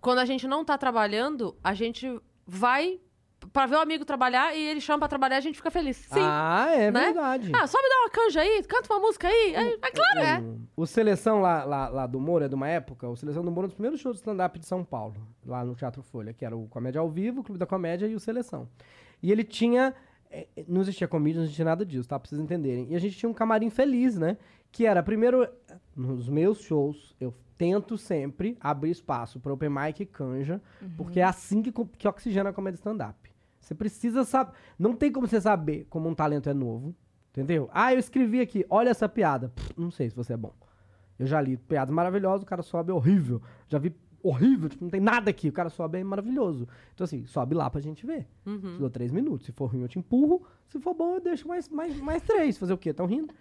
quando a gente não tá trabalhando, a gente vai pra ver o amigo trabalhar e ele chama pra trabalhar e a gente fica feliz. Sim. Ah, é Né? verdade. Ah, só me dá uma canja aí, canta uma música aí. É, é claro. É. O, o Seleção lá, lá, lá do Moro, é de uma época, o Seleção do Moro é um dos primeiros shows de stand-up de São Paulo, lá no Teatro Folha, que era o Comédia ao Vivo, o Clube da Comédia e o Seleção. E ele tinha. Eh, Não existia comédia, não existia nada disso, tá? Pra vocês entenderem. E a gente tinha um camarim feliz, né? Que era, primeiro, nos meus shows, eu tento sempre abrir espaço para open mic e canja, porque é assim que, que oxigena a comédia stand-up. Você precisa saber. Não tem como você saber como um talento é novo. Entendeu? Ah, eu escrevi aqui, olha essa piada. Pff, não sei se você é bom. Eu já li piadas maravilhosas, o cara sobe horrível. Já vi horrível, tipo, não tem nada aqui. O cara sobe, é maravilhoso. Então, assim, sobe lá pra gente ver. Uhum. Te dou três minutos. Se for ruim, eu te empurro. Se for bom, eu deixo mais, mais, mais três. Fazer o quê? Tão rindo?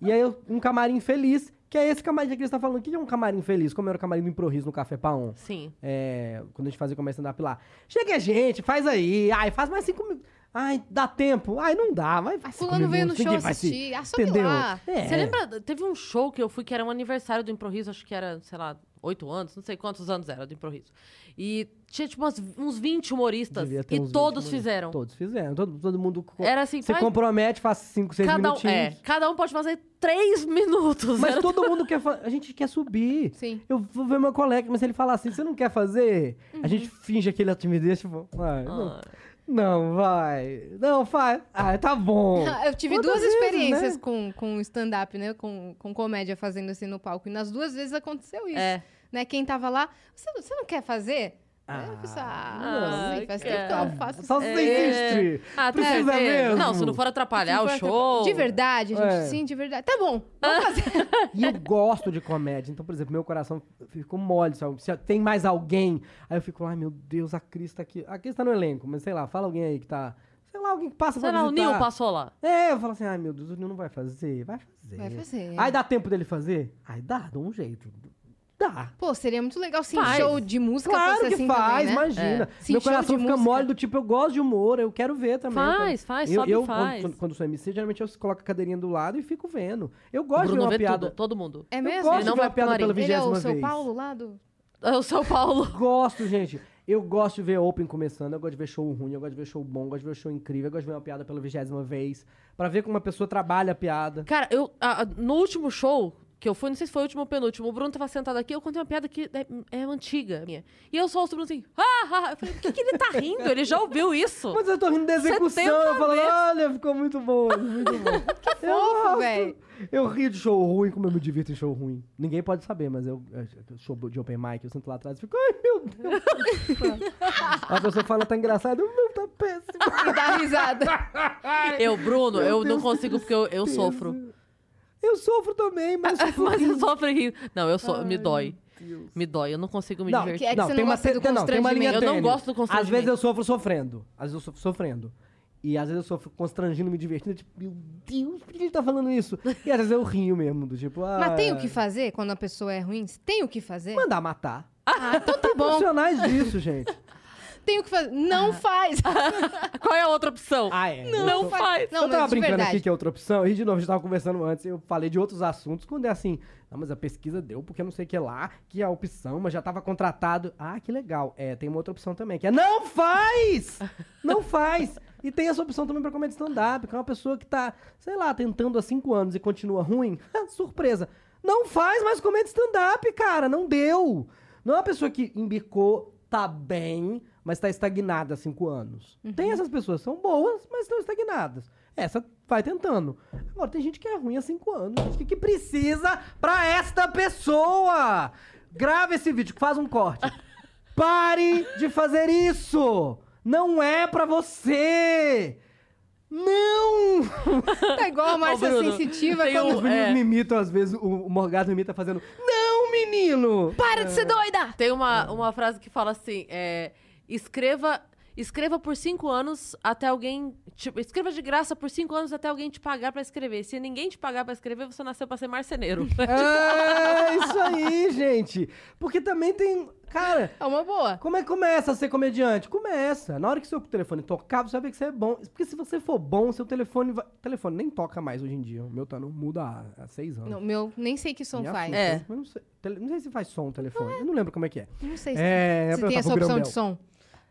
E aí, eu- um camarim feliz, que é esse camarim que você tá falando. O que é um camarim feliz? Como era o camarim do Improviso no Café Paon. Sim. É, quando a gente fazia começo stand-up lá. Chega gente, faz aí. Ai, faz mais cinco minutos. Ai, dá tempo. Ai, não dá. Vai, cinco fulano veio no show vai se- assistir. Ah, sobe Entendeu? lá. É. Você lembra? Teve um show que eu fui que era um aniversário do Improviso, acho que era, sei lá, oito anos, não sei quantos anos era do Improviso. E tinha tipo umas- uns 20 humoristas. Devia ter E uns 20 todos fizeram. Todos fizeram. Todo, todo mundo Era assim, se faz- compromete, faz cinco, seis Cada um, minutinhos. é, cada um pode fazer três minutos. Mas Era- todo mundo quer fazer. A gente quer subir. Sim. Eu vou ver meu colega, mas se ele falar assim, você não quer fazer? Uhum. A gente finge aquele timidez, tipo, vai, não, Ah, não, vai. Não, faz. Ah, tá bom. Eu tive Quantas duas vezes, experiências né? com, com stand-up, né? Com, com comédia fazendo assim no palco. E nas duas vezes aconteceu isso. É. Né? Quem tava lá, você, você não quer fazer? Ah, eu pensei, ah, não, sim, faz quer. tempo que eu não faço Só isso. você insiste. Ah, tu Precisa ver? mesmo? Não, se não for atrapalhar Se o for show. De verdade, gente. É. Sim, de verdade. Tá bom, vamos fazer. E eu gosto de comédia. Então, por exemplo, meu coração ficou mole. Sabe? Se tem mais alguém, aí eu fico, ai meu Deus, a Cris tá aqui. A Cris tá no elenco, mas sei lá, fala alguém aí que tá. Sei lá, alguém que passa Sei pra lá, o visitar. Nil passou lá. É, eu falo assim, ai meu Deus, o Nil não vai fazer. Vai fazer. Vai fazer. Aí dá tempo dele fazer? Aí dá, dá um jeito. Dá. Pô, seria muito legal se Faz. show de música Claro fosse que assim faz, também, né? imagina. Sim, Meu coração de fica música. mole do tipo, eu gosto de humor, eu quero ver também. Faz, faz, eu, sobe e eu, faz. Quando, quando sou MC, geralmente eu coloco a cadeirinha do lado e fico vendo. Eu gosto de ver uma vê piada. tudo, todo mundo. É Eu mesmo? gosto Ele de não ver vai uma piada pela Ele Ele é vigésima o São vez. Paulo lá do... É o São Paulo. Gosto, gente. Eu gosto de ver Open começando, eu gosto de ver show ruim, eu gosto de ver show bom, eu gosto de ver show incrível, eu gosto de ver uma piada pela vigésima vez. Pra ver como uma pessoa trabalha a piada. Cara, eu, a- no último show que eu fui, não sei se foi o último ou penúltimo, o Bruno tava sentado aqui, eu contei uma piada que é, é antiga minha. E eu só ouço o Bruno assim, ah, ah. Eu falei, por que, que ele tá rindo? Ele já ouviu isso. Mas eu tô rindo da execução, 70 eu falo, vezes. olha, ficou muito bom, muito bom. que fofo, véi. Eu rio de show ruim como eu me divirto em show ruim. Ninguém pode saber, mas eu, show de open mic, eu sento lá atrás e fico, ai meu Deus. a pessoa fala, tá engraçado, meu tá péssimo. E dá risada. Eu, Bruno, Meu eu não Deus consigo porque eu, eu sofro. Eu sofro também, mas sofro Mas eu sofro rindo. Não, eu sou, me dói. Deus. Me dói, eu não consigo me Não, divertir. que é que você não gosta do te- não, tem uma linha Eu não gosto do Às vezes constrangimento. eu sofro sofrendo. Às vezes eu sofro sofrendo. E às vezes eu sofro constrangindo, me divertindo. Tipo, meu Deus, por que ele tá falando isso? E às vezes eu rio mesmo, do tipo... Ah, Mas tem o que fazer quando a pessoa é ruim? Tem o que fazer? Mandar matar. Ah, então tá bom. Profissionais disso, gente. Tem o que fazer. Não faz. Qual é a outra opção? Ah, é. Não, eu sou- faz. Não, eu tava brincando verdade. aqui que é outra opção. E de novo, a gente tava conversando antes, eu falei de outros assuntos. Quando é assim, não, mas a pesquisa deu porque não sei o que lá, que é a opção, mas já tava contratado. Ah, que legal. É, tem uma outra opção também, que é não faz! Não faz! E tem essa opção também pra comédia stand-up, que é uma pessoa que tá, sei lá, tentando há cinco anos e continua ruim. Surpresa. Não faz mais comédia stand-up, cara. Não deu. Não é uma pessoa que embicou, tá bem, mas tá estagnada há cinco anos. Tem essas pessoas, são boas, mas estão estagnadas. Essa vai tentando. Agora, tem gente que é ruim há cinco anos. O que, que precisa pra esta pessoa? Grava esse vídeo, faz um corte. Pare de fazer isso! Não é pra você! Não! Tá igual a Márcia Sensitiva. tem quando- Os um- meninos é. me imitam, às vezes, o, o Morgado me imita fazendo Não, menino! Para de ser doida! Tem uma, uma frase que fala assim: é, escreva, escreva por cinco anos até alguém. Tipo, escreva de graça por cinco anos até alguém te pagar pra escrever. Se ninguém te pagar pra escrever, você nasceu pra ser marceneiro. É isso aí, gente! Porque também tem. Cara, É uma boa. como é que começa a ser comediante? Começa. Na hora que seu telefone tocar, você vai ver que você é bom. Porque se você for bom, seu telefone vai. telefone nem toca mais hoje em dia. O meu tá, não muda há, há seis anos. Não, meu, nem sei que som Me faz. É. Mas não, sei, não sei se faz som o telefone. Eu não lembro como é que é. Não sei se, É, se tem essa opção de som.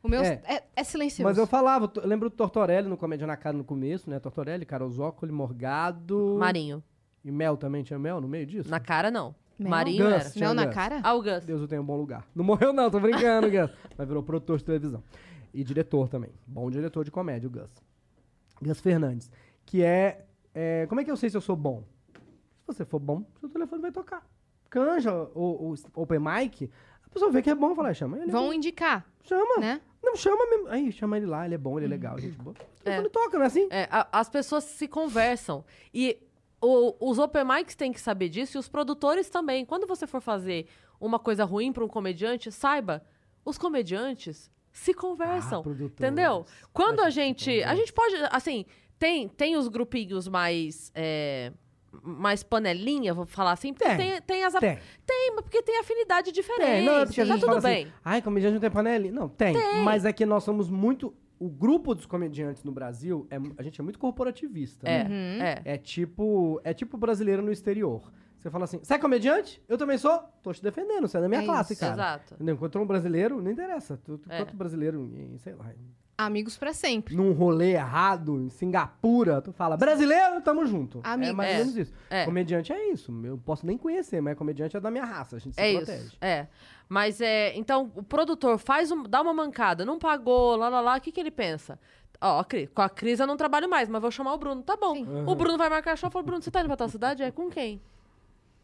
O meu É. é, é silencioso. Mas eu falava, eu lembro do Tortorelli no Comédia na Cara no começo, né? Tortorelli, Carol Zócoli, Morgado. Marinho. E Mel também tinha Mel no meio disso? Na cara, não. Mel? Marinho Gus. era. Mel na Gus. cara? Ah, o Gus. Deus o tenha um bom lugar. Não morreu, não, tô brincando, Gus. Mas virou produtor de televisão. E diretor também. Bom diretor de comédia, o Gus. Gus Fernandes. Que é, é, Como é que eu sei se eu sou bom? Se você for bom, seu telefone vai tocar. Canja o, o Open Mic, a pessoa vê que é bom, fala, chama ele. é Vão bom. indicar, Chama. né? Não, chama mesmo. Aí, chama ele lá, ele é bom, ele é legal, gente boa. O telefone toca, não é assim? É, a- as pessoas se conversam. E o- os open mics têm que saber disso e os produtores também. Quando você for fazer uma coisa ruim pra um comediante, saiba, os comediantes se conversam. Ah, entendeu? Quando A gente. A gente pode. Assim, tem, tem os grupinhos mais. é, mais panelinha, vou falar assim, porque Tem, tem, tem as. Tem. Tem, mas porque tem afinidade diferente. Tem, não, é porque a tá gente tudo fala bem. assim, ai, comediante não tem panelinha. Não, tem, Tem. Mas é que nós somos muito... O grupo dos comediantes no Brasil, é, a gente é muito corporativista. É, né? é. É tipo, é tipo brasileiro no exterior. Você fala assim, você é comediante? Eu também sou. Tô te defendendo, você é da minha É classe, isso. cara. Exato. Entendeu? Encontrou um brasileiro, não interessa. Tu, tu, É. Enquanro brasileiro, em, sei lá, Amigos pra sempre. num rolê errado, em Singapura, tu fala, brasileiro, tamo junto. É Amigo. mais ou É, menos isso. é. Comediante é isso. Eu posso nem conhecer, mas comediante é da minha raça. A gente se É protege. isso. É. Mas é. Então, o produtor faz um, dá uma mancada, não pagou, lá, lá, lá. O que, que ele pensa? Ó, a com a Cris eu não trabalho mais, mas vou chamar o Bruno. Tá bom. Sim. O Bruno vai marcar show. Fala, Bruno, você tá indo pra tal cidade? É com quem?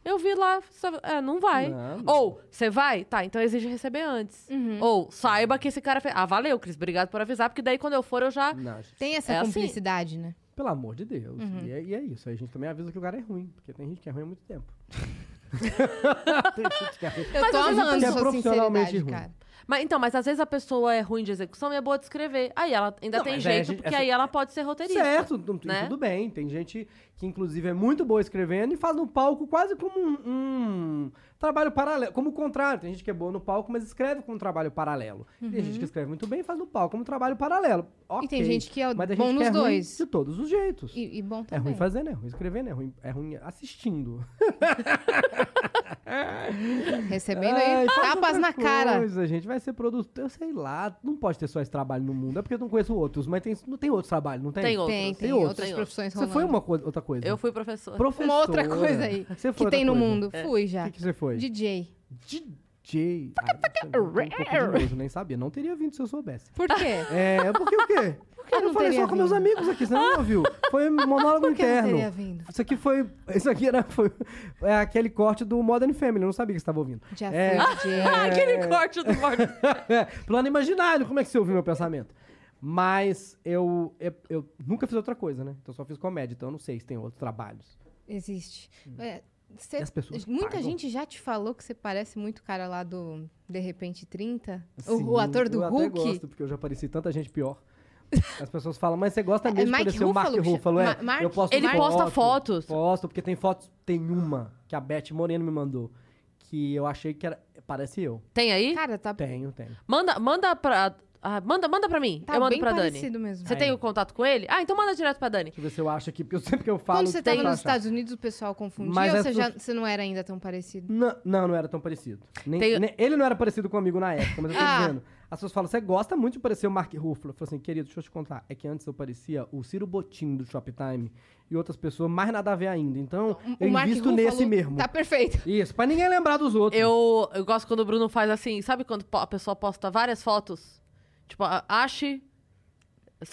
Eu vi lá. É, não vai. Não. Ou, você vai? Tá, então exige receber antes. Uhum. Ou, saiba que esse cara fez. Ah, valeu, Cris. Obrigado por avisar, porque daí quando eu for eu já. Não, gente, Tem essa É assim. cumplicidade, né? Pelo amor de Deus. Uhum. E, é, e é isso. Aí a gente também avisa que o cara é ruim. Porque tem gente que é ruim há muito tempo. tem gente que é ruim. Eu Mas tô amando pessoa é sua profissionalmente sinceridade, ruim. cara. Mas então, mas às vezes a pessoa é ruim de execução e é boa de escrever. Aí ela ainda Não, tem mas aí a jeito, gente- porque essa- aí ela pode ser roteirista. Certo, tu- tu- né? tudo bem. Tem gente que, inclusive, é muito boa escrevendo e faz no palco quase como um, um trabalho paralelo. Como o contrário. Tem gente que é boa no palco, mas escreve como um trabalho paralelo. Tem gente que escreve muito bem e faz no palco como um trabalho paralelo. Uhum. E tem gente que é mas tem bom gente que nos é ruim dois. de todos os jeitos. E, e bom É também. ruim fazendo, é ruim escrevendo, é ruim, é ruim assistindo. Recebendo Ai, aí faz tapas outra na cara. Coisa, a gente vai ser produtor, eu sei lá, não pode ter só esse trabalho no mundo, é porque eu não conheço outros, mas tem, não tem outros trabalhos, não tem? Tem outros. Tem, tem, Tem outros. outras Tem profissões Você rolando. foi uma coisa, outra coisa? Eu fui professora. Professora. Uma outra coisa aí Você que foi tem outra no coisa. mundo. É. Fui O já. que, que você foi? DJ. DJ. Ah, um pouco de nojo, nem sabia. Não teria vindo se eu soubesse. Por quê? É, porque o quê? Que eu não falei teria só com meus vindo? amigos aqui, você não ouviu? Foi monólogo interno. vindo? Isso aqui foi. Isso aqui era foi, é aquele corte do Modern Family, eu não sabia que você estava ouvindo. Já É. Ah, aquele corte do morte. É, plano imaginário, como é que você ouviu meu pensamento? Mas eu, eu, eu nunca fiz outra coisa, né? Então eu só fiz comédia, então eu não sei se tem outros trabalhos. Existe. É, cê- as pessoas muita pagam. gente já te falou que você parece muito o cara lá do De Repente 30? Sim, o, o ator do eu Hulk? até gosto, porque eu já pareci tanta gente pior. As pessoas falam, mas você gosta É mesmo de Mike parecer o Mark Ruffalo é? eu posto Ele foto, posta fotos. Posto, porque tem fotos, tem uma que a Beth Moreno me mandou, que eu achei que era, parece eu. Tem aí? Cara, tá, Tenho, tenho. Manda, manda pra. ah, manda, manda pra mim. tá eu mando bem pra Dani. mesmo. Você tem o contato com ele? Ah, então manda direto pra Dani. Deixa eu ver se eu acho aqui, porque eu sempre que eu falo... Quando você tem tava nos achar. Estados Unidos, o pessoal confundia Mas ou as você, já, você não era ainda tão parecido? Não, não, não era tão parecido. Nem- Tem- nem- ele não era parecido comigo na época, mas eu tô Ah. dizendo. As pessoas falam, você gosta muito de parecer o Mark Ruffalo. Eu falo assim, querido, deixa eu te contar. É que antes eu parecia o Ciro Bottini do Shoptime e outras pessoas mais nada a ver ainda. Então, eu o Mark invisto Ruffalo nesse mesmo. Tá perfeito. Isso, pra ninguém lembrar dos outros. Eu, eu gosto quando o Bruno faz assim, sabe quando a pessoa posta várias fotos? Tipo, ache.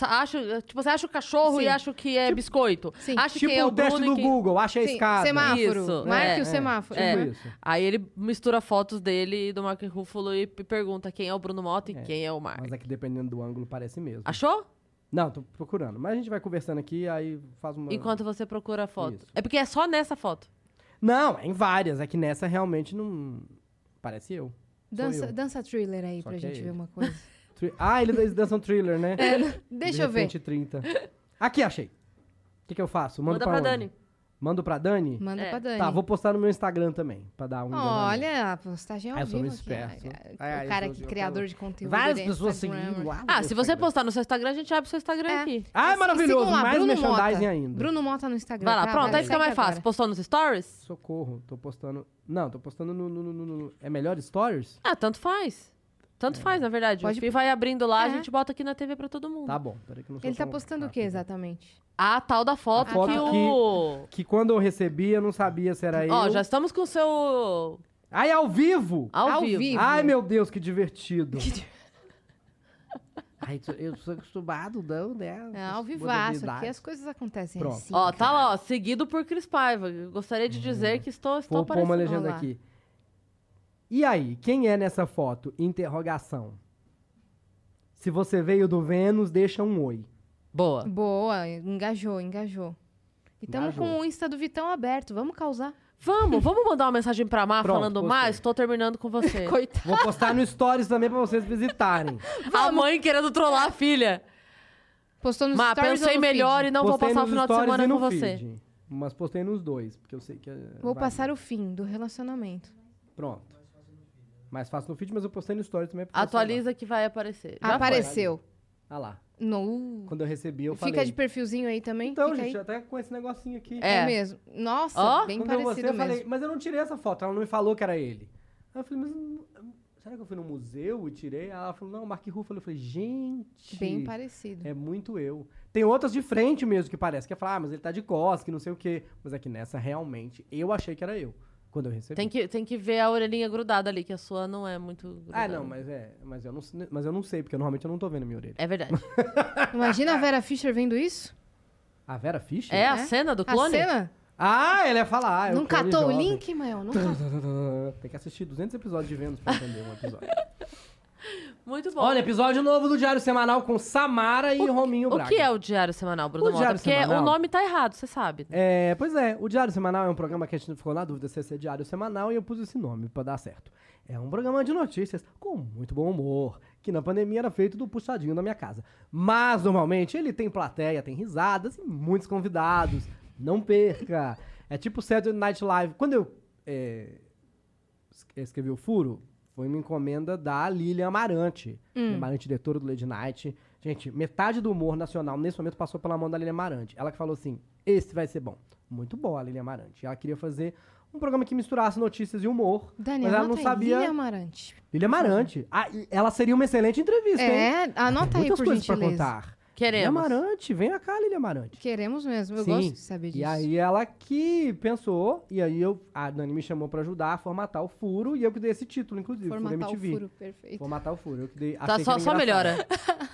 Acho, tipo, você acha o cachorro Sim. e acha que é biscoito. Sim. Acha tipo quem é o o teste Bruno do e quem... Google, acha a Sim, escada. semáforo. Isso, Marque é, o semáforo. Tipo É. isso. Aí ele mistura fotos dele e do Mark Ruffalo e pergunta quem é o Bruno Mota e É. quem é o Mark. Mas aqui, dependendo do ângulo, parece mesmo. Achou? Não, tô procurando. Mas a gente vai conversando aqui, aí faz uma... Enquanto você procura a foto. Isso. É porque é só nessa foto. Não, é em várias. É que nessa realmente não... Parece eu. Dança, eu. dança thriller aí Só pra que é gente ver uma coisa. Tri- Ah, ele- eles dançam thriller, né? Deixa De eu ver. repente, 30. Aqui, achei. O que, que eu faço? Mando Manda pra onde? Dani. Mando pra Dani? Manda É. pra Dani. Tá, vou postar no meu Instagram também, pra dar um. Olha, a postagem ao Ah, eu sou um vivo aqui. Ai, ai, o cara que eu criador de conteúdo. Várias é pessoas Instagrammer. seguindo. Ah, no se você postar no seu Instagram, a gente abre o seu Instagram É. aqui. Ai, Sigam maravilhoso. lá, mais Bruno merchandising Mota. ainda. Bruno Mota no Instagram. Vai lá, tá? pronto, Vai, aí fica mais fácil. agora. Postou nos stories? Socorro, tô postando... Não, tô postando no... no- no- no- no- É melhor stories? Ah, tanto faz. Tanto faz, na verdade. Pode- O Fih vai abrindo lá, a É. gente bota aqui na TV pra todo mundo. Tá bom, peraí que eu não Ele tá postando o que exatamente? A tal da foto, A foto que o... Que quando eu recebi, eu não sabia se era Ó, eu... já estamos com o seu... Ai, ao vivo! Ao, Ao vivo. vivo. Ai, meu Deus, que divertido. Ai, eu sou acostumado, não, né? É, ao vivaço. Aqui modernidades. as coisas acontecem Pronto. assim. Ó, tá cara. lá, ó, seguido por Cris Paiva. Eu gostaria de dizer que estou, estou Vou pôr uma aparecendo. legenda lá. aqui. E aí, quem é nessa foto? Interrogação. Se você veio do Vênus, deixa um oi. Boa. Boa, engajou, engajou. E estamos com o Insta do Vitão aberto. Vamos causar. Vamos, vamos mandar uma mensagem pra Má Pronto, falando, postei. Má, estou terminando com você. Coitado. Vou postar no Stories também pra vocês visitarem. a mãe querendo trollar a filha. Postou no Má, stories pensei melhor feed? e não vou Postei passar o nos final de semana e no com você. feed. Mas postei nos dois, porque eu sei que. é- Vou vai- passar o fim do relacionamento. Pronto. Mais fácil no feed, mas eu postei no stories também. Atualiza que vai aparecer. Já Apareceu. lá. Ah lá. No... Quando eu recebi, eu Fica falei. de perfilzinho aí também? Então, Fica gente, aí. até com esse negocinho aqui. É. É mesmo. Nossa, Ó, bem Quando eu parecido você, eu mesmo. falei, mas eu não tirei essa foto, ela não me falou que era ele. Aí eu falei, mas será que eu fui no museu e tirei? Aí ela falou, não, Mark Ruffalo. Eu falei, gente. Bem parecido. É muito eu. Tem outras de frente mesmo que parece, que é falar, ah, mas ele tá de costas, que não sei o quê. Mas é que nessa, realmente, eu achei que era eu, quando eu recebi. Tem que, tem que ver a orelhinha grudada ali, que a sua não é muito grudada. Ah, não, mas é. Mas eu não, mas eu não sei, porque normalmente eu não tô vendo a minha orelha. É verdade. Imagina a Vera Fischer vendo isso? A Vera Fischer? É a É? cena do A clone? cena? Ah, ele ia falar. é não catou o link, Mael? Não. Tem que assistir 200 episódios de Vênus pra entender um episódio. Muito bom. Olha, episódio novo do Diário Semanal com Samara e Rominho o Braga. que é o Diário Semanal, Bruno O Mota? Diário Porque Semanal- o nome tá errado, você sabe. É, pois é, o Diário Semanal é um programa que a gente ficou na dúvida se ia ser Diário Semanal e eu pus esse nome pra dar certo. É um programa de notícias com muito bom humor, que na pandemia era feito do puxadinho da minha casa. Mas, normalmente, ele tem plateia, tem risadas e muitos convidados. Não perca! É tipo Saturday Night Live. Quando eu é, es- escrevi o Furo, foi uma encomenda da Lilian Amarante. Lilian Amarante, diretora do Lady Night. Gente, metade do humor nacional nesse momento passou pela mão da Lilian Amarante. Ela que falou assim: esse vai ser bom. Muito boa a Lilian Amarante. Ela queria fazer um programa que misturasse notícias e humor. Daniel, mas ela não aí, sabia. Lilian Amarante. Lilian Amarante. Ah, ela seria uma excelente entrevista, hein? É, anota aí, Muitas por coisas pra gentileza. contar. Queremos. Lilian Amarante, vem cá, Lilian Amarante. Queremos mesmo, eu Sim. gosto de saber disso. E aí ela que pensou, e aí eu, a Dani me chamou pra ajudar a formatar o furo, e eu que dei esse título, inclusive, Formatar o furo, perfeito. Formatar o furo, eu que dei. Tá, só, só melhora.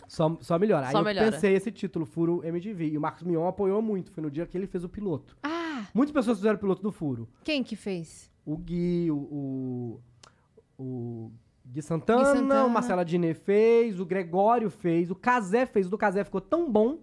Só, só melhora. Aí Só eu melhora. pensei esse título, Furo MTV, e o Marcos Mion apoiou muito, foi no dia que ele fez o piloto. Ah, Muitas pessoas fizeram o piloto do Furo. quem que fez? O Gui, o, o, o Gui Santana, Gui Santana. o Marcela Diné fez, o Gregório fez, o Casé fez. O do Casé ficou tão bom,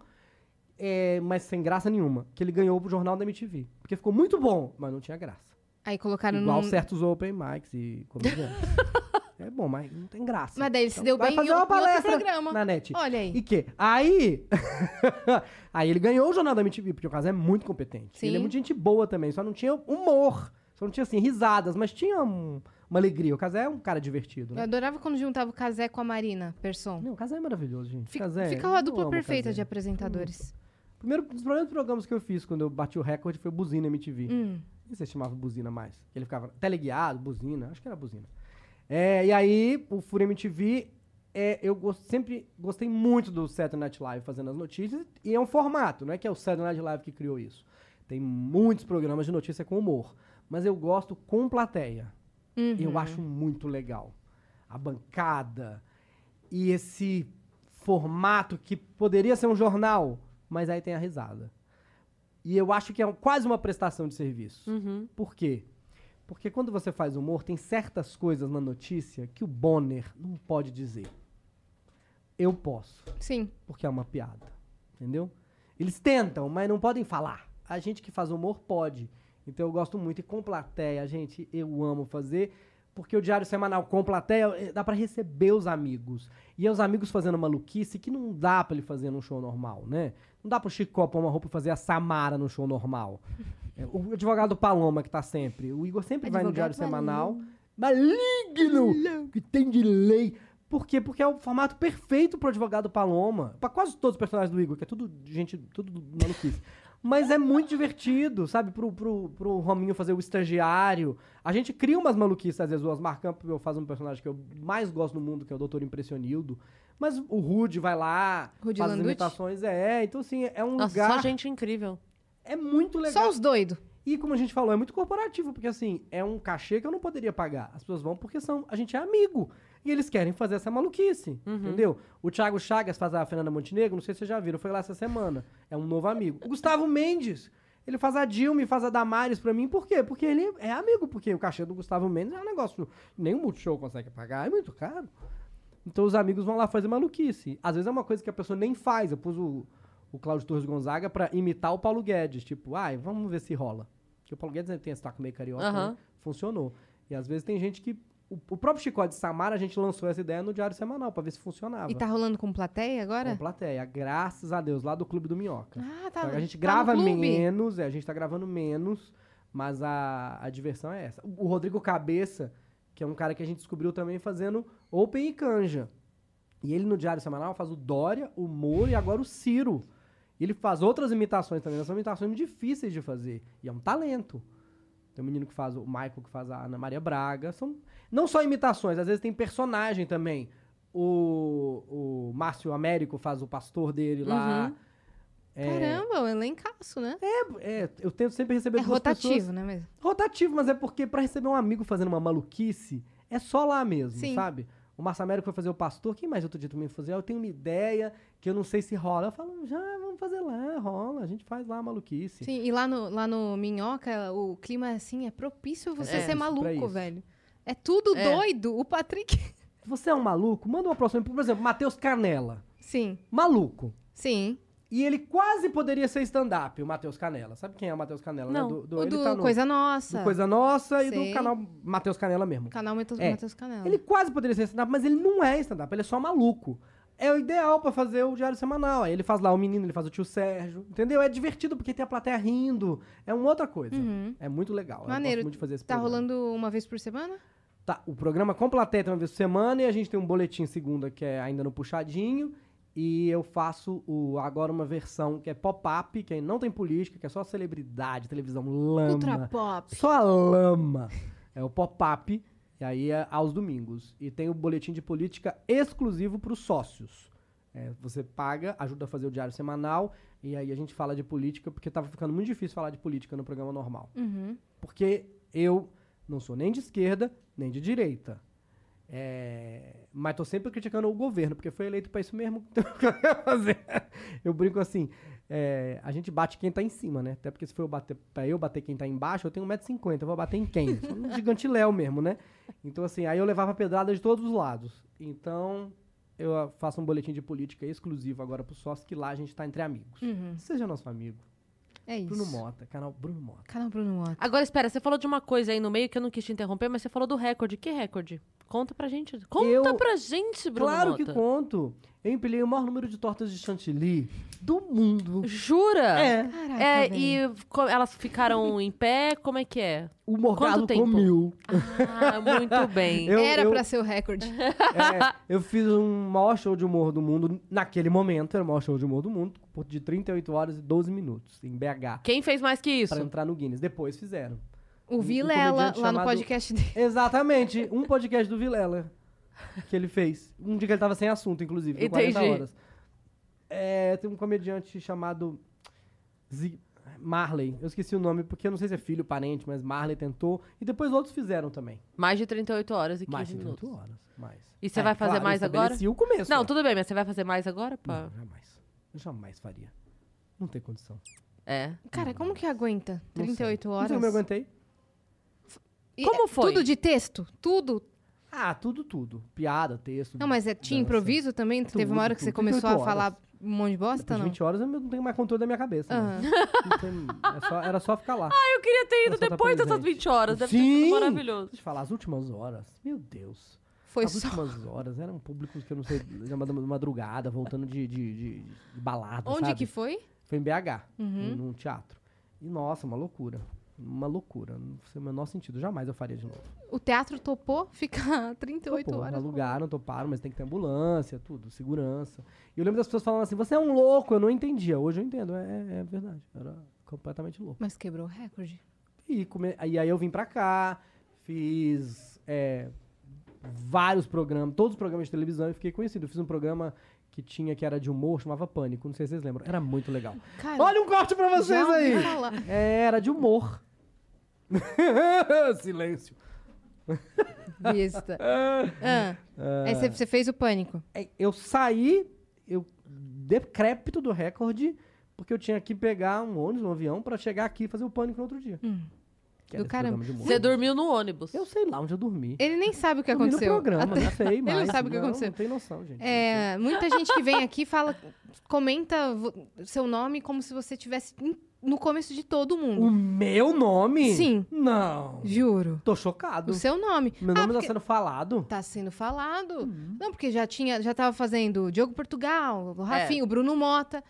é, mas sem graça nenhuma, que ele ganhou pro Jornal da MTV. Porque ficou muito bom, mas não tinha graça. Aí colocaram Igual no... certos open mics e comediantes. é bom, mas não tem graça. Mas daí ele se Então, deu vai bem fazer em uma palestra programa. na net. Olha aí. E que? Aí. aí ele ganhou o Jornal da MTV, porque o caso é muito competente. Sim. Ele é muito gente boa também, só não tinha humor. Só não tinha, assim, risadas, mas tinha um- uma alegria. O Casé é um cara divertido, Eu né? adorava quando juntava o Casé com a Marina, Persson. Não, o Casé é maravilhoso, gente. Fica, Casé, ficava a eu dupla perfeita de apresentadores. Primeiro, um dos primeiros programas que eu fiz quando eu bati o recorde foi Buzina MTV. Hum. Sei se chamava buzina mais. Ele ficava teleguiado, buzina, acho que era buzina. É, e aí, o Fúria MTV, é, eu gos- sempre gostei muito do Saturday Night Live fazendo as notícias, e é um formato, não é que é o Saturday Night Live que criou isso. Tem muitos programas de notícia com humor, mas eu gosto com plateia. Uhum. Eu acho muito legal. A bancada e esse formato que poderia ser um jornal, mas aí tem a risada. E eu acho que é quase uma prestação de serviço. Uhum. Por quê? Porque quando você faz humor, tem certas coisas na notícia que o Bonner não pode dizer. Eu posso, Sim. porque é uma piada. Entendeu? Eles tentam, mas não podem falar. A gente que faz humor pode. Então eu gosto muito. E com plateia, gente, eu amo fazer. Porque o Diário Semanal com plateia eh, dá pra receber os amigos. E é os amigos fazendo maluquice que não dá pra ele fazer num show normal, né? Não dá pro Chico pôr uma roupa e fazer a Samara no show normal. É, o advogado Paloma, que tá sempre. O Igor sempre vai no Advogado Diário Semanal. Maligno! Que tem de lei. Por quê? Porque é o formato perfeito pro advogado Paloma. Pra quase todos os personagens do Igor, que é tudo gente, tudo maluquice. Mas é muito divertido, sabe? Pro, pro, pro Rominho fazer o estagiário. A gente cria umas maluquices, às vezes. O Osmar Campbell faz um personagem que eu mais gosto no mundo, que é o Doutor Impressionildo. Mas o Rude vai lá, Rude faz as Landucci? imitações. É, então assim, é um Nossa, lugar... só gente incrível. É muito legal. Só os doidos. E como a gente falou, é muito corporativo, porque assim, é um cachê que eu não poderia pagar. As pessoas vão porque são, a gente é amigo. E eles querem fazer essa maluquice, entendeu? O Thiago Chagas faz a Fernanda Montenegro, não sei se vocês já viram, foi lá essa semana. É um novo amigo. O Gustavo Mendes, ele faz a Dilma e faz a Damares pra mim, por quê? Porque ele é amigo, porque o cachê do Gustavo Mendes é um negócio, nenhum Multishow consegue pagar, é muito caro. Então os amigos vão lá fazer maluquice. Às vezes é uma coisa que a pessoa nem faz. Eu pus o, o Cláudio Torres Gonzaga pra imitar o Paulo Guedes. Tipo, ai, vamos ver se rola. que o Paulo Guedes tem esse sotaque meio carioca, Aham. né? funcionou. E às vezes tem gente que. O, o próprio Chicote de Samara, a gente lançou essa ideia no Diário Semanal, pra ver se funcionava. E tá rolando com plateia agora? Com plateia, graças a Deus, lá do Clube do Minhoca. Ah, tá. A gente tá grava menos, é, a gente tá gravando menos, mas a, a diversão é essa. O Rodrigo Cabeça, que é um cara que a gente descobriu também fazendo Open e Canja. E ele no Diário Semanal faz o Dória, o Moro e agora o Ciro. E ele faz outras imitações também, são imitações difíceis de fazer. E é um talento. Tem um menino que faz, o Michael que faz a Ana Maria Braga. São não só imitações, às vezes tem personagem também. O, o Márcio Américo faz o pastor dele lá. Uhum. É, Caramba, um elencaço, né? é, eu tento sempre receber É duas rotativo, pessoas. né? Mesmo? Rotativo, mas é porque pra receber um amigo fazendo uma maluquice, é só lá mesmo, Sim. sabe? O Márcio Américo foi fazer o pastor. Quem mais outro dia também foi fazer? Eu tenho uma ideia que eu não sei se rola. Eu falo, já, vamos fazer lá, rola. A gente faz lá a maluquice. Sim, e lá no, lá no Minhoca, o clima, assim, é propício você É, ser maluco, velho. É tudo É. doido. O Patrick... Você é um maluco? Manda uma próxima. Por exemplo, Matheus Canela. Sim, Maluco. sim. E ele quase poderia ser stand-up, o Matheus Canela. Sabe quem é o Matheus Canela, Não. né? Do, do, o do tá no, Coisa do Nossa. Coisa Nossa e Sei. do canal Matheus Canela mesmo. Canal Matheus É. Matheus Canela. Ele quase poderia ser stand-up, mas ele não é stand-up, ele é só maluco. É o ideal pra fazer o diário semanal. Aí ele faz lá o menino, ele faz o tio Sérgio, entendeu? É divertido porque tem a plateia rindo. É uma outra coisa. É muito legal. Eu Maneiro. gosto muito de fazer esse Tá programa. rolando uma vez por semana? Tá, o programa com plateia tem uma vez por semana e a gente tem um boletim segunda que é ainda no puxadinho. E eu faço o, agora uma versão que é pop-up, que não tem política, que é só celebridade, televisão, lama. Ultra pop. Só a lama. É o pop-up, e aí é aos domingos. E tem o boletim de política exclusivo para os sócios. É, você paga, ajuda a fazer o diário semanal, e aí a gente fala de política, porque tava ficando muito difícil falar de política no programa normal. Uhum. Porque eu não sou nem de esquerda, nem de direita. É, mas tô sempre criticando o governo, porque foi eleito para isso mesmo. Então, eu ia fazer? Eu brinco assim, é, a gente bate quem tá em cima, né? Até porque se for eu bater, pra eu bater quem tá embaixo, eu tenho 1,50m, eu vou bater em quem? Sou um gigante Léo mesmo, né? Então assim, aí eu levava pedrada de todos os lados. Então, eu faço um boletim de política exclusivo agora pro sócio, que lá a gente tá entre amigos. Uhum. Seja nosso amigo. É isso. Bruno Mota, canal Bruno Mota. Canal Bruno Mota. Agora, espera, você falou de uma coisa aí no meio que eu não quis te interromper, mas você falou do recorde. Que recorde? Conta pra gente. Conta Eu- pra gente, Bruno Claro Mota. que conto. Eu empilhei o maior número de tortas de chantilly do mundo. Jura? É. Caraca, É, e co- elas ficaram em pé? Como é que é? O Morgado tempo? comiu. Ah, muito bem. Eu- Era eu- pra ser o recorde. É, eu fiz um maior show de humor do mundo. Naquele momento, era o maior show de humor do mundo. De 38 horas e 12 minutos, em BH. Quem fez mais que isso? Pra entrar no Guinness. Depois fizeram. O Um Vilela, comediante lá no chamado- podcast dele. Exatamente. Um podcast do Vilela. Que ele fez. Um dia que ele tava sem assunto, inclusive. Com 40 Entendi. horas. É, tem um comediante chamado Zig- Marley. Eu esqueci o nome porque eu não sei se é filho, parente, mas Marley tentou. E depois outros fizeram também. Mais de 38 horas e 15 Mais de minutos. 38 horas. Mais. E você vai fazer claro, mais eu agora? o começo. Não, né? tudo bem, mas você vai fazer mais agora? Pá? Não, jamais. Eu jamais faria. Não tem condição. É. Cara, como que aguenta Não sei. 38 Não horas? sei como eu aguentei. Como é foi? Tudo de texto? Tudo? Ah, tudo, tudo. Piada, texto. Não, mas é, tinha dança. improviso também? Teve uma hora que tudo. você começou 38 a falar horas. um monte de bosta, Depois de não? 20 horas eu não tenho mais controle da minha cabeça. né? Aham. Não tem- é só- era só ficar lá. Ah, eu queria ter ido depois dessas presente. 20 horas. Deve ter Sim! sido maravilhoso. Deixa eu falar, as últimas horas, meu Deus. Foi as só. últimas horas eram públicos que eu não sei, da madrugada, voltando de, de, de, de balada, Onde sabe? que foi? Foi em BH, Uhum. num teatro. E nossa, uma loucura. Uma loucura. Não faz o menor sentido. Jamais eu faria de novo. O teatro topou ficar 38 Topou, horas. Alugaram, toparam, mas tem que ter ambulância, tudo, segurança. E eu lembro das pessoas falando assim, você é um louco, eu não entendia. Hoje eu entendo, é, é verdade. Era completamente louco. Mas quebrou o recorde. E, come... e aí eu vim pra cá, fiz é, vários programas, todos os programas de televisão e fiquei conhecido. Eu fiz um programa que tinha, que era de humor, chamava Pânico, não sei se vocês lembram. Era muito legal. Cara, Olha um corte pra vocês aí! É, era de humor. Silêncio. Besta. Ah, Aí você- fez o pânico. É, Eu saí, eu decrépito do recorde, porque eu tinha que pegar um ônibus, um avião, pra chegar aqui e fazer o Pânico no outro dia. Hum. Era Do caramba. Você dormiu no ônibus. Eu sei lá onde eu dormi. Ele nem sabe o que Dormi aconteceu. no programa, Até- não sei mais. Ele não sabe o que aconteceu. Não tem noção, gente. É, muita gente que vem aqui fala, comenta seu nome como se você tivesse no começo de todo mundo. O meu nome? Sim. Não. Juro. Tô chocado. O seu nome. Meu Ah, nome porque tá sendo falado. Tá sendo falado. Uhum. Não, porque já tinha, já tava fazendo Diogo Portugal, o Rafinho, o Bruno Mota.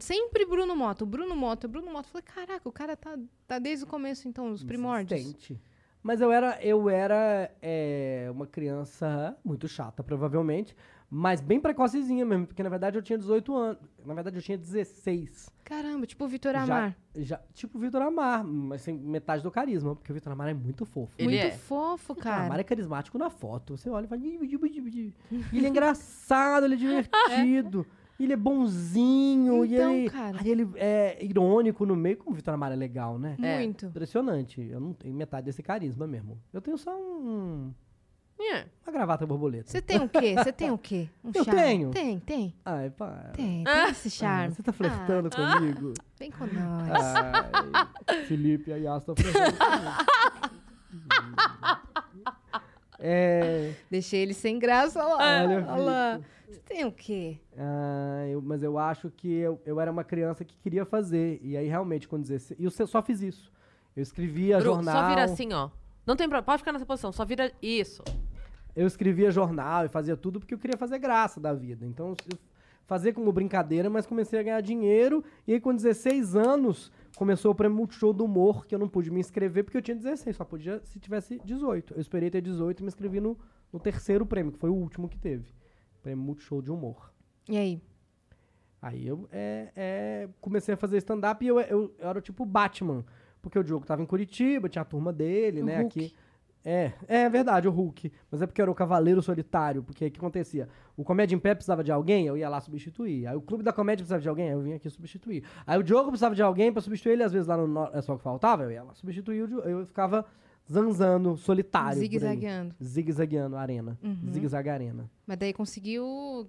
Sempre Bruno Mota, o Bruno Mota, o Bruno Mota. Falei, caraca, o cara tá, tá desde o começo, então, os primórdios. Insistente. Mas eu era, eu era é, uma criança muito chata, provavelmente, mas bem precocezinha mesmo, porque na verdade eu tinha 18 anos. Na verdade eu tinha 16. Caramba, tipo o Vitor Já- Amar. Já, tipo o Vitor Amar, mas sem metade do carisma, porque o Vitor Amar é muito fofo. Ele Muito é. fofo, O Vitor Amar cara. é carismático na foto. Você olha e fala. E ele é engraçado, ele é divertido. Ele é bonzinho. e Então, ele, cara. aí ele é irônico no meio. Como o Vitor Amar é legal, né? É. Muito. Impressionante. Eu não tenho metade desse carisma mesmo. Eu tenho só um, É. uma gravata borboleta. Você tem o quê? Você tem o quê? Um Eu charme? tenho. Tem, tem. Ai, pá. Tem, tem esse Ah, charme. você tá flertando comigo? Vem com nós. Ai, Felipe e a Yas estão flertando comigo. É, Deixei ele sem graça olha lá. Olha, Olha lá. Você tem o quê? ah, eu- mas eu acho que eu, eu era uma criança que queria fazer. E aí, realmente, com 16... E eu só fiz isso. Eu escrevia Bru, jornal... Só vira assim, ó. Não tem problema. Pode ficar nessa posição. Só vira isso. Eu escrevia jornal e fazia tudo porque eu queria fazer graça da vida. Então, eu fazia como brincadeira, mas comecei a ganhar dinheiro. E aí, com 16 anos, começou o prêmio Multishow do Humor, que eu não pude me inscrever porque eu tinha 16, só podia se tivesse 18. Eu esperei ter 18 e me inscrevi no, no terceiro prêmio, que foi o último que teve. Prêmio Multishow de Humor. E aí? Aí eu é, é, comecei a fazer stand-up e eu, eu, eu era tipo Batman. Porque o Diogo tava em Curitiba, tinha a turma dele, O né? Hulk. Aqui. É, é verdade, o Hulk. Mas é porque eu era o Cavaleiro Solitário. Porque o que acontecia? O Comédia em Pé precisava de alguém, eu ia lá substituir. Aí o Clube da Comédia precisava de alguém, eu vinha aqui substituir. Aí o Diogo precisava de alguém pra substituir ele, às vezes lá no No- É Só o que faltava, eu ia lá substituir o Diogo. Eu ficava zanzando, solitário. Zigue-zagueando. Zigue-zagueando arena. Uhum. Zigue-zague arena. Mas daí conseguiu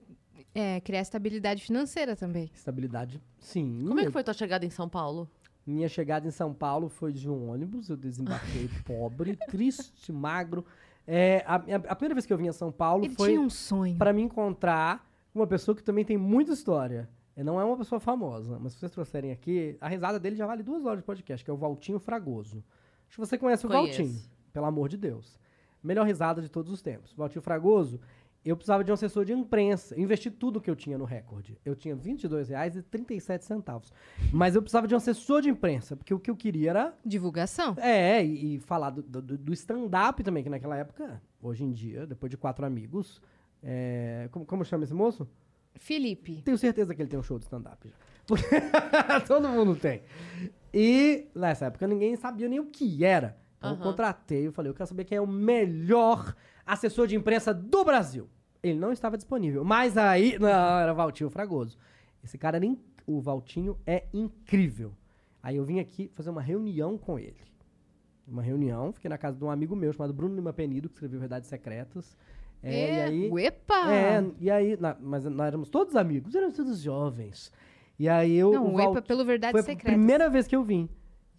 é, criar estabilidade financeira também. Estabilidade, sim. Como é que foi tua chegada em São Paulo? Minha chegada em São Paulo foi de um ônibus, eu desembarquei pobre, triste, magro. É, a, a primeira vez que eu vim a São Paulo Ele foi tinha um sonho. para me encontrar com uma pessoa que também tem muita história. Ele não é uma pessoa famosa, mas se vocês trouxerem aqui, a risada dele já vale duas horas de podcast, que é o Valtinho Fragoso. Acho que você conhece o Conheço. Valtinho, pelo amor de Deus. Melhor risada de todos os tempos. Valtinho Fragoso, eu precisava de um assessor de imprensa. Eu investi tudo que eu tinha no recorde. Eu tinha R$ 22,37. Mas eu precisava de um assessor de imprensa, porque o que eu queria era Divulgação. é, e, e falar do, do- do stand-up também, que naquela época, hoje em dia, depois de quatro amigos, é, como, como chama esse moço? Felipe. Tenho certeza que ele tem um show de stand-up já. Porque todo mundo tem. E nessa época ninguém sabia nem o que era. Então eu Aham. contratei, eu falei, eu quero saber quem é o melhor assessor de imprensa do Brasil. Ele não estava disponível. Mas aí. Não, era o Valtinho Fragoso. Esse cara era. O Valtinho é incrível. Aí eu vim aqui fazer uma reunião com ele. Uma reunião, fiquei na casa de um amigo meu chamado Bruno Lima Penido, que escreveu Verdades Secretas. É, e aí. Uepa! É, e aí, na- mas nós éramos todos amigos, éramos todos jovens. E aí eu. Não, o o EPA pelo Verdade foi a Secreta. primeira vez que eu vim.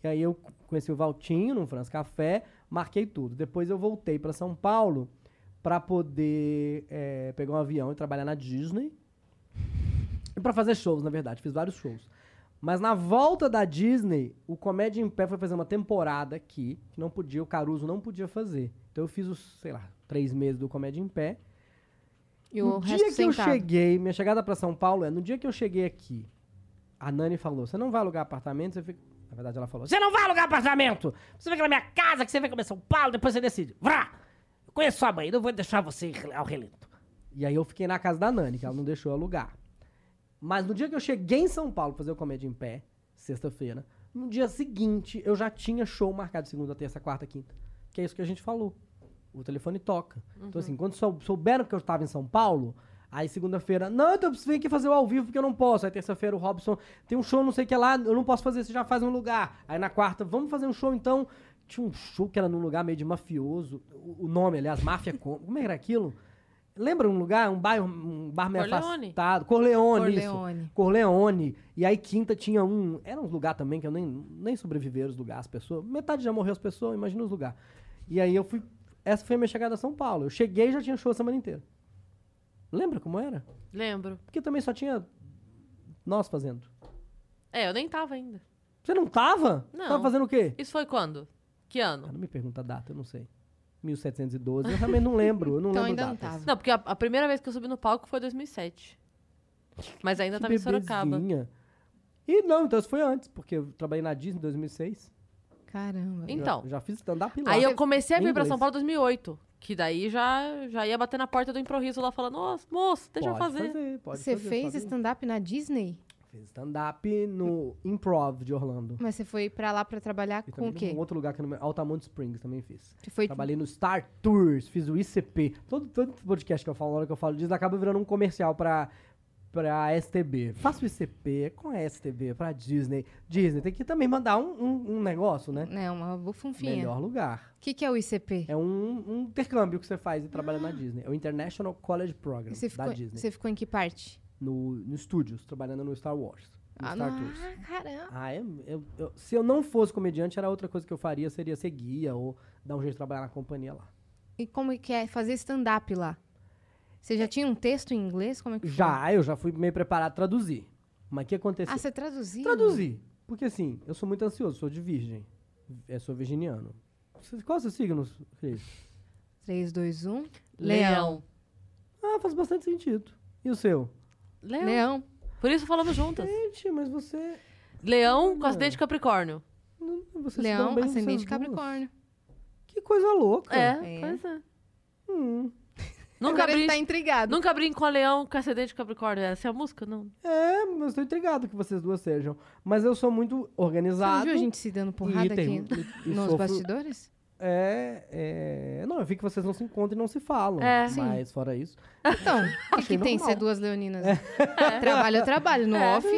E aí eu conheci o Valtinho no France Café, marquei tudo. Depois eu voltei para São Paulo para poder é, pegar um avião e trabalhar na Disney. E para fazer shows, na verdade, fiz vários shows. Mas na volta da Disney, o Comédia em Pé foi fazer uma temporada aqui, que não podia, o Caruso não podia fazer. Então eu fiz os, sei lá, três meses do Comédia em Pé. E o no dia que eu sentado. cheguei, minha chegada pra São Paulo é, no dia que eu cheguei aqui, a Nani falou, você não vai alugar apartamento, você fica... Na verdade, ela falou, você não vai alugar apartamento! Você fica na minha casa, que você vem comer São Paulo, depois você decide. Vrá! Eu conheço sua mãe, não vou deixar você ir ao relento. E aí eu fiquei na casa da Nani, que ela não deixou alugar. Mas no dia que eu cheguei em São Paulo pra fazer o Comédia em Pé, sexta-feira, no dia seguinte eu já tinha show marcado segunda, terça, quarta, quinta. Que é isso que a gente falou. O telefone toca. Então, assim, quando sou- souberam que eu estava em São Paulo, aí segunda-feira, não, então eu preciso vir aqui fazer o ao vivo porque eu não posso. Aí terça-feira o Robson tem um show, não sei o que lá, eu não posso fazer, você já faz um lugar. Aí na quarta, vamos fazer um show então. Tinha um show que era num lugar meio de mafioso. O, o nome, aliás, Máfia Com. Como era aquilo? Lembra um lugar, um bairro, um bar meio Corleone? afastado? Corleone, isso. Corleone. Corleone. E aí quinta tinha um. Era uns lugar também que eu nem, nem sobreviveram os lugares, as pessoas. Metade já morreu as pessoas, imagina os lugares. E aí eu fui. Essa foi a minha chegada a São Paulo. Eu cheguei e já tinha show a semana inteira. Lembra como era? Lembro. Porque também só tinha nós fazendo. É, eu nem tava ainda. Você não tava? Não. Tava fazendo o quê? Isso foi quando? Que Ah, ano? não me pergunta a data, eu não sei. 1712, eu também não lembro, eu não Então lembro ainda não datas. tava. Não, porque a, a primeira vez que eu subi no palco foi em 2007. Mas ainda Que tava em Sorocaba. bebezinha. E não, então isso foi antes, porque eu trabalhei na Disney em 2006. Caramba. Então. Já, já fiz stand-up lá. Aí eu comecei a vir pra. São Paulo em 2008. Que daí já, já ia bater na porta do improviso lá falando, nossa, moço, deixa pode eu fazer. pode Você fazer, fez stand-up na Disney? Fiz stand-up no Improv de Orlando. Mas você foi pra lá pra trabalhar E com também o quê? num outro lugar que no Altamont Springs também fiz. Você foi... Trabalhei no Star Tours, fiz o ICP. Todo, todo podcast que eu falo, na hora que eu falo disso, acaba virando um comercial pra, pra STB. Faço ICP com a STB, pra Disney. Disney tem que também mandar um, um, um negócio, né? É, uma bufunfinha. Melhor lugar. O que, que é o ICP? É um, um intercâmbio que você faz e trabalha na Disney. É o International College Program Você da ficou, Disney. você ficou em que parte? No, no Studios, trabalhando no Star Wars. No Ah, Star não. Tours. Ah, caramba. Ah, é, eu- eu- se eu não fosse comediante, era outra coisa que eu faria, seria ser guia ou dar um jeito de trabalhar na companhia lá. E como é que é fazer stand-up lá? Você já tinha um texto em inglês? Como é que foi? Já, eu já fui meio preparado a traduzir. Mas o que aconteceu? Ah, você traduziu? Traduzir. Porque assim, eu sou muito ansioso, sou de virgem. Eu sou virginiano. Você- Qual é o seu signo, Cris? 3, 2, 1. Leão. Ah, faz bastante sentido. E o seu? Leão. Leão. Por isso falamos juntas. Gente, mas você... Leão com Olha. acidente de Capricórnio. não- Você se Leão, ascendente vocês de Capricórnio. Que coisa louca. É, É. pois é. Hum. Nunca Agora tá intrigado. nunca brinco com leão com ascendente de Capricórnio. Essa é a música? Não. É, mas tô intrigado que vocês duas sejam. Mas eu sou muito Você não organizado. viu a gente se dando porrada tem- aqui e- e nos sofro- bastidores? É, é. Não, eu vi que vocês não se encontram e não se falam. É. Sim. Mas fora isso. Então, o que, que tem ser duas leoninas? Trabalho, eu trabalho. No É. off,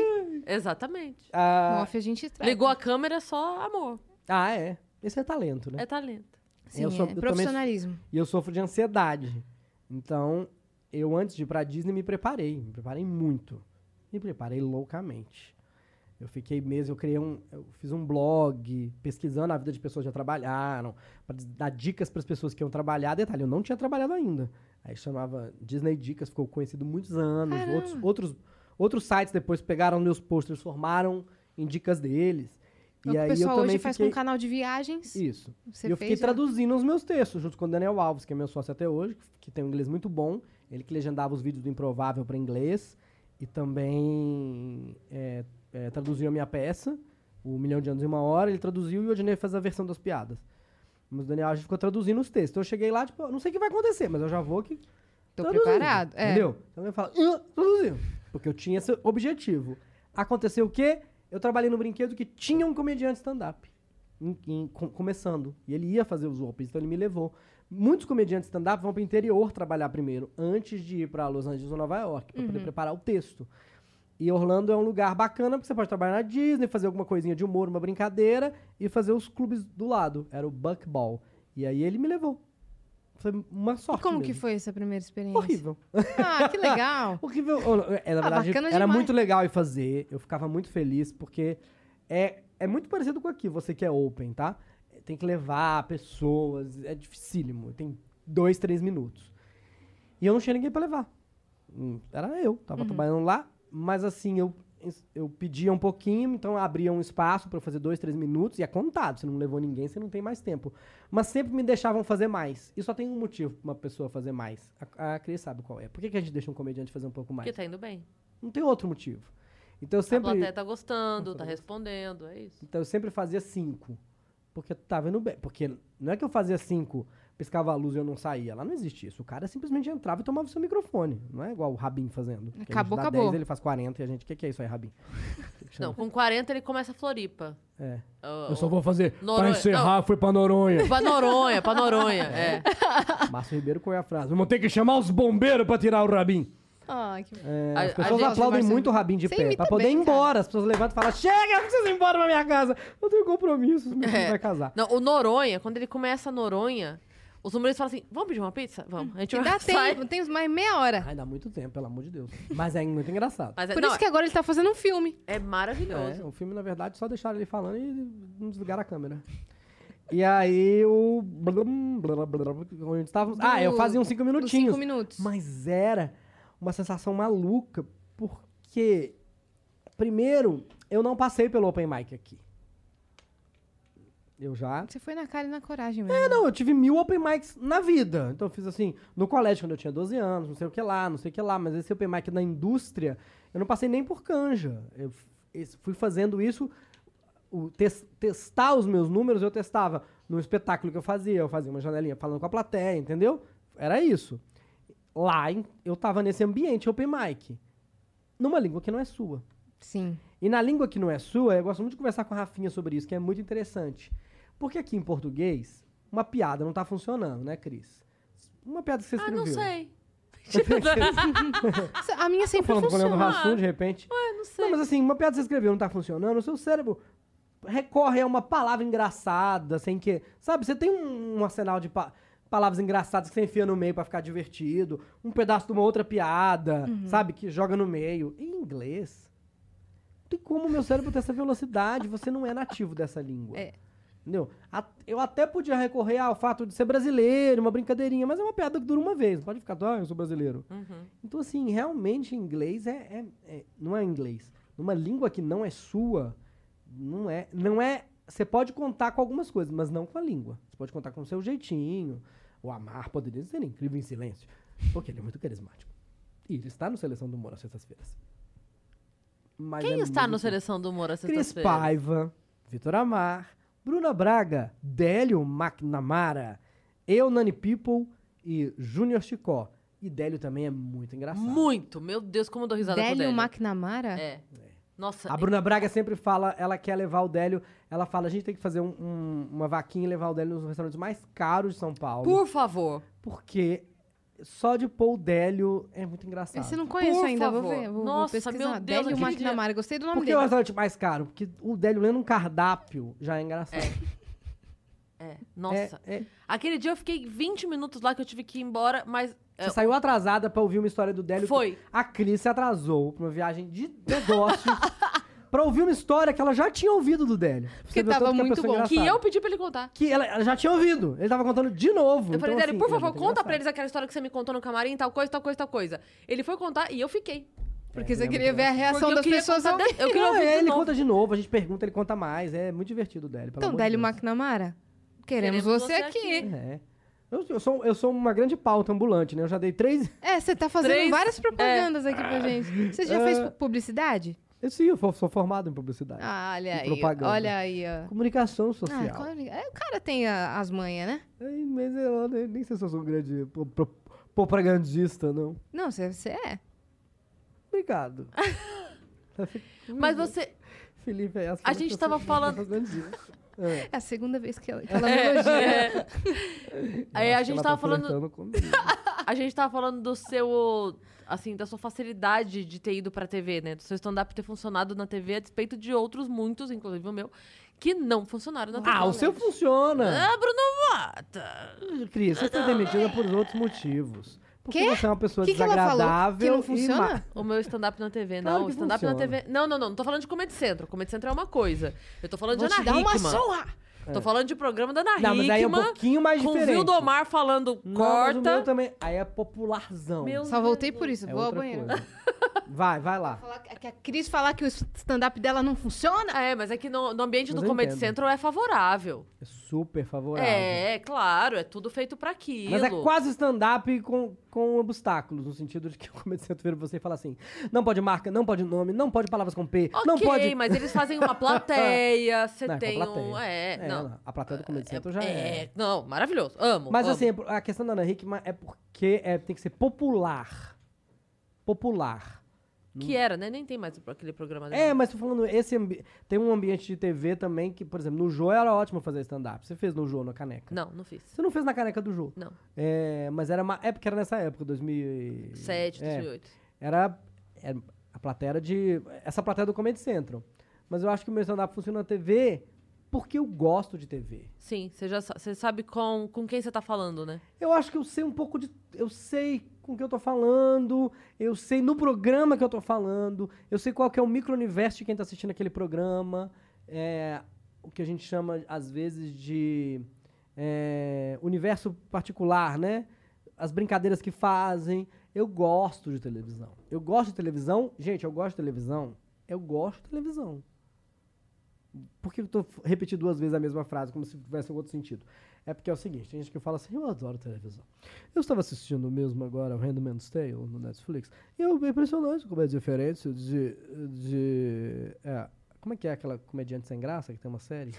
Exatamente. no Ah, off a gente traz. Ligou a câmera, só amor. ah, é. Esse é talento, né? É talento. Sim, eu sou- é eu profissionalismo. E eu sofro de ansiedade. Então, eu antes de ir pra Disney me preparei. Me preparei muito. Me preparei loucamente. Eu fiquei meses, eu criei um. Eu fiz um blog pesquisando a vida de pessoas que já trabalharam, des- dar dicas para as pessoas que iam trabalhar. Detalhe, eu não tinha trabalhado ainda. Aí chamava Disney Dicas, ficou conhecido muitos anos. Outros, outros, outros sites depois pegaram meus posters, formaram em dicas deles. E o aí eu pessoal também hoje faz com fiquei... um canal de viagens. Isso. Você e eu fiquei já? traduzindo os meus textos, junto com o Daniel Alves, que é meu sócio até hoje, que tem um inglês muito bom. Ele que legendava os vídeos do Improvável para inglês. E também é, é, traduziu a minha peça, O Milhão de Anos em Uma Hora. Ele traduziu e o Odinei fez a versão das piadas. Mas o Daniel Alves ficou traduzindo os textos. Então eu cheguei lá, tipo, eu não sei o que vai acontecer, mas eu já vou que Tô traduzindo, preparado. É. Entendeu? Então eu falo, "Ah, traduziu. Porque eu tinha esse objetivo. Aconteceu o quê? Eu trabalhei no brinquedo que tinha um comediante stand-up. com- começando. E ele ia fazer os opens, então ele me levou. Muitos comediantes stand-up vão para o interior trabalhar primeiro, antes de ir para Los Angeles ou Nova York, para poder preparar o texto. E Orlando é um lugar bacana, porque você pode trabalhar na Disney, fazer alguma coisinha de humor, uma brincadeira, e fazer os clubes do lado. Era o Buckball. E aí ele me levou. Foi uma E sorte como que mesmo. foi essa primeira experiência? Horrível. Ah, que legal. Horrível. É, Na verdade, bacana era demais. muito legal ir fazer. Eu ficava muito feliz, porque é, é muito parecido com aqui, você que é open, tá? Tem que levar pessoas, é dificílimo. Tem dois, três minutos. E eu não tinha ninguém pra levar. Hum, Era eu, tava trabalhando lá, mas assim, eu, eu pedia um pouquinho, então abria um espaço eu fazer dois, três minutos, e é contado. Se não levou ninguém, você não tem mais tempo. Mas sempre me deixavam fazer mais. E só tem um motivo pra uma pessoa fazer mais. A, a Cris sabe qual é. Por que, que a gente deixa um comediante fazer um pouco mais? Porque tá indo bem. Não tem outro motivo. Então eu A sempre, plateia tá gostando, tá respondendo, é isso. então eu sempre fazia cinco. Porque tava indo bem. Porque não é que eu fazia cinco, piscava a luz e eu não saía. Lá não existe isso. O cara simplesmente entrava e tomava o seu microfone. Não é igual o Rabin fazendo. Que a gente Acabou, dá acabou. 10, ele faz 40 e a gente... O que, que é isso aí, Rabin? Não, com 40 ele começa a Floripa. É. Ó, Eu só vou fazer... Noronha- Pra encerrar, foi pra Noronha. Pra Noronha, pra Noronha, é. Márcio Ribeiro qual é a frase? Vamos ter que chamar os bombeiros pra tirar o Rabin. Ah, que... É, A- as pessoas gente- aplaudem Marcelo, muito o Rabin de você pé. Pra poder bem, ir embora. As pessoas levantam e falam, chega, eu preciso ir embora pra minha casa. Eu tenho compromissos, meu filho É. vai casar. Não, o Noronha, quando ele começa a Noronha, os humoristas falam assim: vamos pedir uma pizza? Vamos. A gente que vai dá sai. tempo, tem mais meia hora. Ai, dá muito tempo, pelo amor de Deus. Mas é muito engraçado. Mas é, Por não, isso que agora ele tá fazendo um filme. é maravilhoso. É, o filme, na verdade, só deixaram ele falando e não desligaram a câmera. E aí, o... blum, blá, blá, blá, Onde estávamos... Ah, eu fazia uns cinco Os minutinhos. cinco minutos. Mas era uma sensação maluca, porque... Primeiro, eu não passei pelo open mic aqui. Eu já. Você foi na cara e na coragem mesmo. É, não, eu tive mil open mics na vida. Então eu fiz assim, no colégio quando eu tinha 12 anos, não sei o que lá, não sei o que lá, mas esse open mic na indústria, eu não passei nem por canja. Eu fui fazendo isso, o tes- testar os meus números, eu testava no espetáculo que eu fazia, eu fazia uma janelinha falando com a plateia, entendeu? Era isso. Lá eu tava nesse ambiente open mic, numa língua que não é sua. Sim. E na língua que não é sua, eu gosto muito de conversar com a Rafinha sobre isso, que é muito interessante. Porque aqui em português, uma piada não tá funcionando, né, Cris? Uma piada que você Ah, escreveu. não sei. A minha sempre Falando funciona. Hassum, de repente. Ah, não sei. Não, mas assim, uma piada que você escreveu não tá funcionando, o seu cérebro recorre a uma palavra engraçada, sem que... Sabe, você tem um, um arsenal de pa- palavras engraçadas que você enfia no meio pra ficar divertido, um pedaço de uma outra piada, sabe, que joga no meio. Em inglês, não tem como o meu cérebro ter essa velocidade, você não é nativo dessa língua. É. Entendeu? Eu até podia recorrer ao fato de ser brasileiro, uma brincadeirinha, mas é uma piada que dura uma vez. Não pode ficar, ah, eu sou brasileiro. Uhum. Então, assim, realmente inglês é, é- é- Não é inglês. Numa língua que não é sua, não é. Não é. Você pode contar com algumas coisas, mas não com a língua. Você pode contar com o seu jeitinho. O Amar poderia ser incrível em silêncio. Porque ele é muito carismático. E ele está no Seleção do Humor às sextas-feiras. Quem é está no Seleção do Humor às Cris sextas-feiras? Paiva, Vitor Amar, Bruna Braga, Délio McNamara, eu, Nani People e Júnior Chicó. E Délio também é muito engraçado. Muito. Meu Deus, como eu dou risada com o Délio Délio. McNamara? É. Nossa, A Bruna Braga sempre fala, ela quer levar o Délio, ela fala, a gente tem que fazer um- um- uma vaquinha e levar o Délio nos restaurantes mais caros de São Paulo. por favor. Porque só de pôr o Délio é muito engraçado. Eu não conheço Por ainda, vou favor. ver. Vou, vou Nossa, pesquisar. meu Deus, Délio McNamara. Gostei do nome Por que é o restaurante mais caro? Porque o Délio lendo um cardápio já é engraçado. É. Nossa. É- é- Aquele dia eu fiquei 20 minutos lá que eu tive que ir embora, mas. é, Você saiu atrasada pra ouvir uma história do Délio. Foi. A Cris se atrasou pra uma viagem de negócio pra ouvir uma história que ela já tinha ouvido do Délio. Pra o tava muito é bom. que eu pedi pra ele contar. Que ela, ela já tinha ouvido. Ele tava contando de novo. Eu falei, então, Délio, assim, por é favor, conta pra engraçado. eles aquela história que você me contou no camarim, tal coisa, tal coisa, tal coisa. Ele foi contar e eu fiquei. Porque É, você é queria ver a Porque reação das pessoas. ao- de- Eu queria ouvir é, de ele novo. conta de novo, a gente pergunta, ele conta mais. É muito divertido o Délio. Então, de Délio Deus. McNamara, queremos, Queremos você, você aqui. aqui. É. Eu, eu sou, eu sou uma grande pauta ambulante, né? Eu já dei três. É, você tá fazendo Três- várias propagandas aqui pra gente. Você já fez publicidade? Eu sim, eu sou, formado em publicidade. Ah, olha aí. propaganda. Olha aí, ó. Comunicação Ah, social. claro, é, o cara tem a- as manhas, né? Ai, mas eu nem nem sei se eu sou um grande pro- pro- propagandista, não. Não, você, é. Obrigado. Mas você. Felipe, é A gente tava falando- É. É a segunda vez que ela, que ela me elogia. É. Aí a gente ela tava tá falando. A gente tava falando do seu. Assim, da sua facilidade de ter ido pra TV, né? Do seu stand-up ter funcionado na TV, a despeito de outros, muitos, inclusive o meu, que não funcionaram na TV. ah, o seu funciona. Ah, Bruno Mota! Cris, você foi demitida por outros motivos. Porque Quê? você é uma pessoa Que que ela falou? desagradável Que não e funciona? O meu stand-up na TV, Claro não. que O stand-up na. TV. Não, não, não. Não tô falando de Comedy Central. Comedy Central é uma coisa. Eu tô falando Vou de te Ana dar uma Hickman. surra! Tô falando de programa da Ana Não, mas aí é um Hickman, pouquinho mais com o diferente. Vildomar falando Não, mas o meu corta. também. Aí é popularzão. Meu Só voltei por isso, é vou ao outra banheiro. coisa. Vai, vai lá. Falar que que a Cris falar que o stand-up dela não funciona? É, mas é que no, no ambiente Mas do eu Comedy entendo. Central é favorável. É super favorável. É, claro, é tudo feito pra aquilo. Mas é quase stand-up com, com obstáculos, no sentido de que o Comedy Central vira você e fala assim: não pode marca, não pode nome, não pode palavras com P, Ok, não pode. mas eles fazem uma plateia, você Não, é com tem plateia. um... É, É, não. Não, a plateia do Comedy Central já é. É, não, maravilhoso. Amo. Mas amo. assim, a questão da Ana Hickman é porque é, tem que ser popular. Popular. Que era, né? Nem tem mais aquele programa dele. É, mas tô falando, esse tem um ambiente de TV também que, por exemplo, no Jô era ótimo fazer stand-up. Você fez no Jô, na caneca. Não, não fiz. Você não fez na caneca do Jô. Não. É, mas era uma. É porque era nessa época, 2007. 7, 2008. Era, era a plateia de. Essa plateia do Comedy Central. Mas eu acho que o meu stand-up funciona na TV porque eu gosto de TV. Sim, você já você sabe com, com quem você tá falando, né? Eu acho que eu sei um pouco de. Eu sei com que eu tô falando, eu sei no programa que eu tô falando, eu sei qual que é o micro-universo de quem tá assistindo aquele programa. É, o que a gente chama, às vezes, de é, universo particular, né? As brincadeiras que fazem. Eu gosto de televisão. Eu gosto de televisão. Gente, eu gosto de televisão. Eu gosto de televisão. Por que eu tô repetindo duas vezes a mesma frase, como se tivesse um outro sentido? É porque é o seguinte, tem gente que fala assim, eu adoro televisão. Eu estava assistindo mesmo agora o Handmaid's Tale no Netflix, e é impressionante como é diferente de... de é, como é que é aquela comediante sem graça que tem uma série?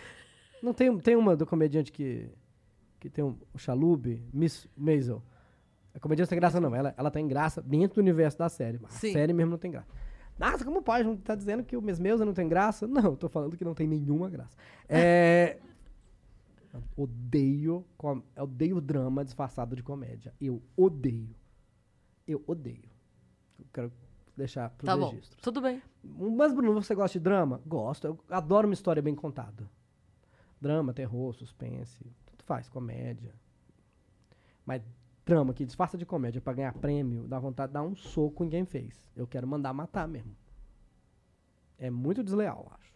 Não tem, tem uma do comediante que, que tem um, o Chalube, Miss Maisel. A comediante sem graça não, ela, ela tem graça dentro do universo da série. A Sim. série mesmo não tem graça. Nossa, como pode? Não tá dizendo que o Maisel não tem graça? Não, eu tô falando que não tem nenhuma graça. É... odeio, com- eu odeio drama disfarçado de comédia. Eu odeio. Eu odeio. Eu quero deixar pro Tá bom. registro. Tudo bem. Mas, Bruno, você gosta de drama? Gosto. Eu adoro uma história bem contada. Drama, terror, suspense, tudo faz, comédia. Mas drama que disfarça de comédia pra ganhar prêmio, dá vontade de dar um soco em quem fez. Eu quero mandar matar mesmo. É muito desleal, acho.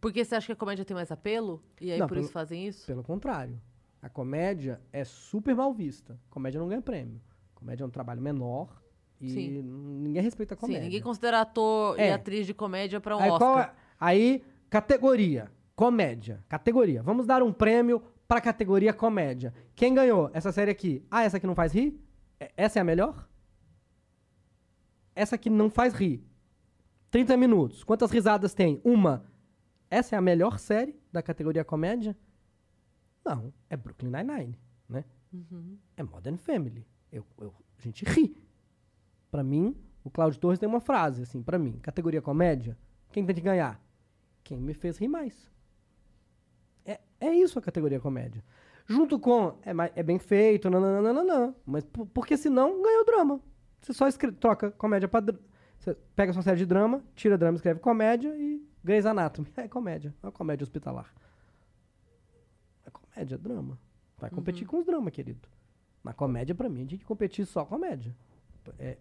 Porque você acha que a comédia tem mais apelo? E aí Não, por pelo- isso fazem isso? Pelo contrário. A comédia é super mal vista. Comédia não ganha prêmio. Comédia é um trabalho menor e Sim. ninguém respeita a comédia. Sim, ninguém considera ator e É. atriz de comédia pra um Aí, Oscar. é- aí, categoria, comédia. Categoria. Vamos dar um prêmio pra categoria comédia. Quem ganhou essa série aqui? Ah, essa aqui não faz rir? É- Essa é a melhor? Essa aqui não faz rir. 30 minutos. Quantas risadas tem? Uma. Essa é a melhor série da categoria comédia? Não. É Brooklyn Nine-Nine, né? Uhum. É Modern Family. Eu, eu- a gente ri. Pra mim, o Cláudio Torres tem uma frase, assim, pra mim. Categoria comédia, quem tem que ganhar? Quem me fez rir mais. É, isso a categoria comédia. Junto com, é, é bem feito, nananana, mas por- porque senão ganha o drama. Você só escre- troca comédia pra... Você pega sua série de drama, tira drama, escreve comédia e Grey's Anatomy. É comédia, é uma comédia hospitalar. É comédia, drama. Vai competir com os dramas, querido. Na comédia, pra mim, a gente tem que competir só comédia. É,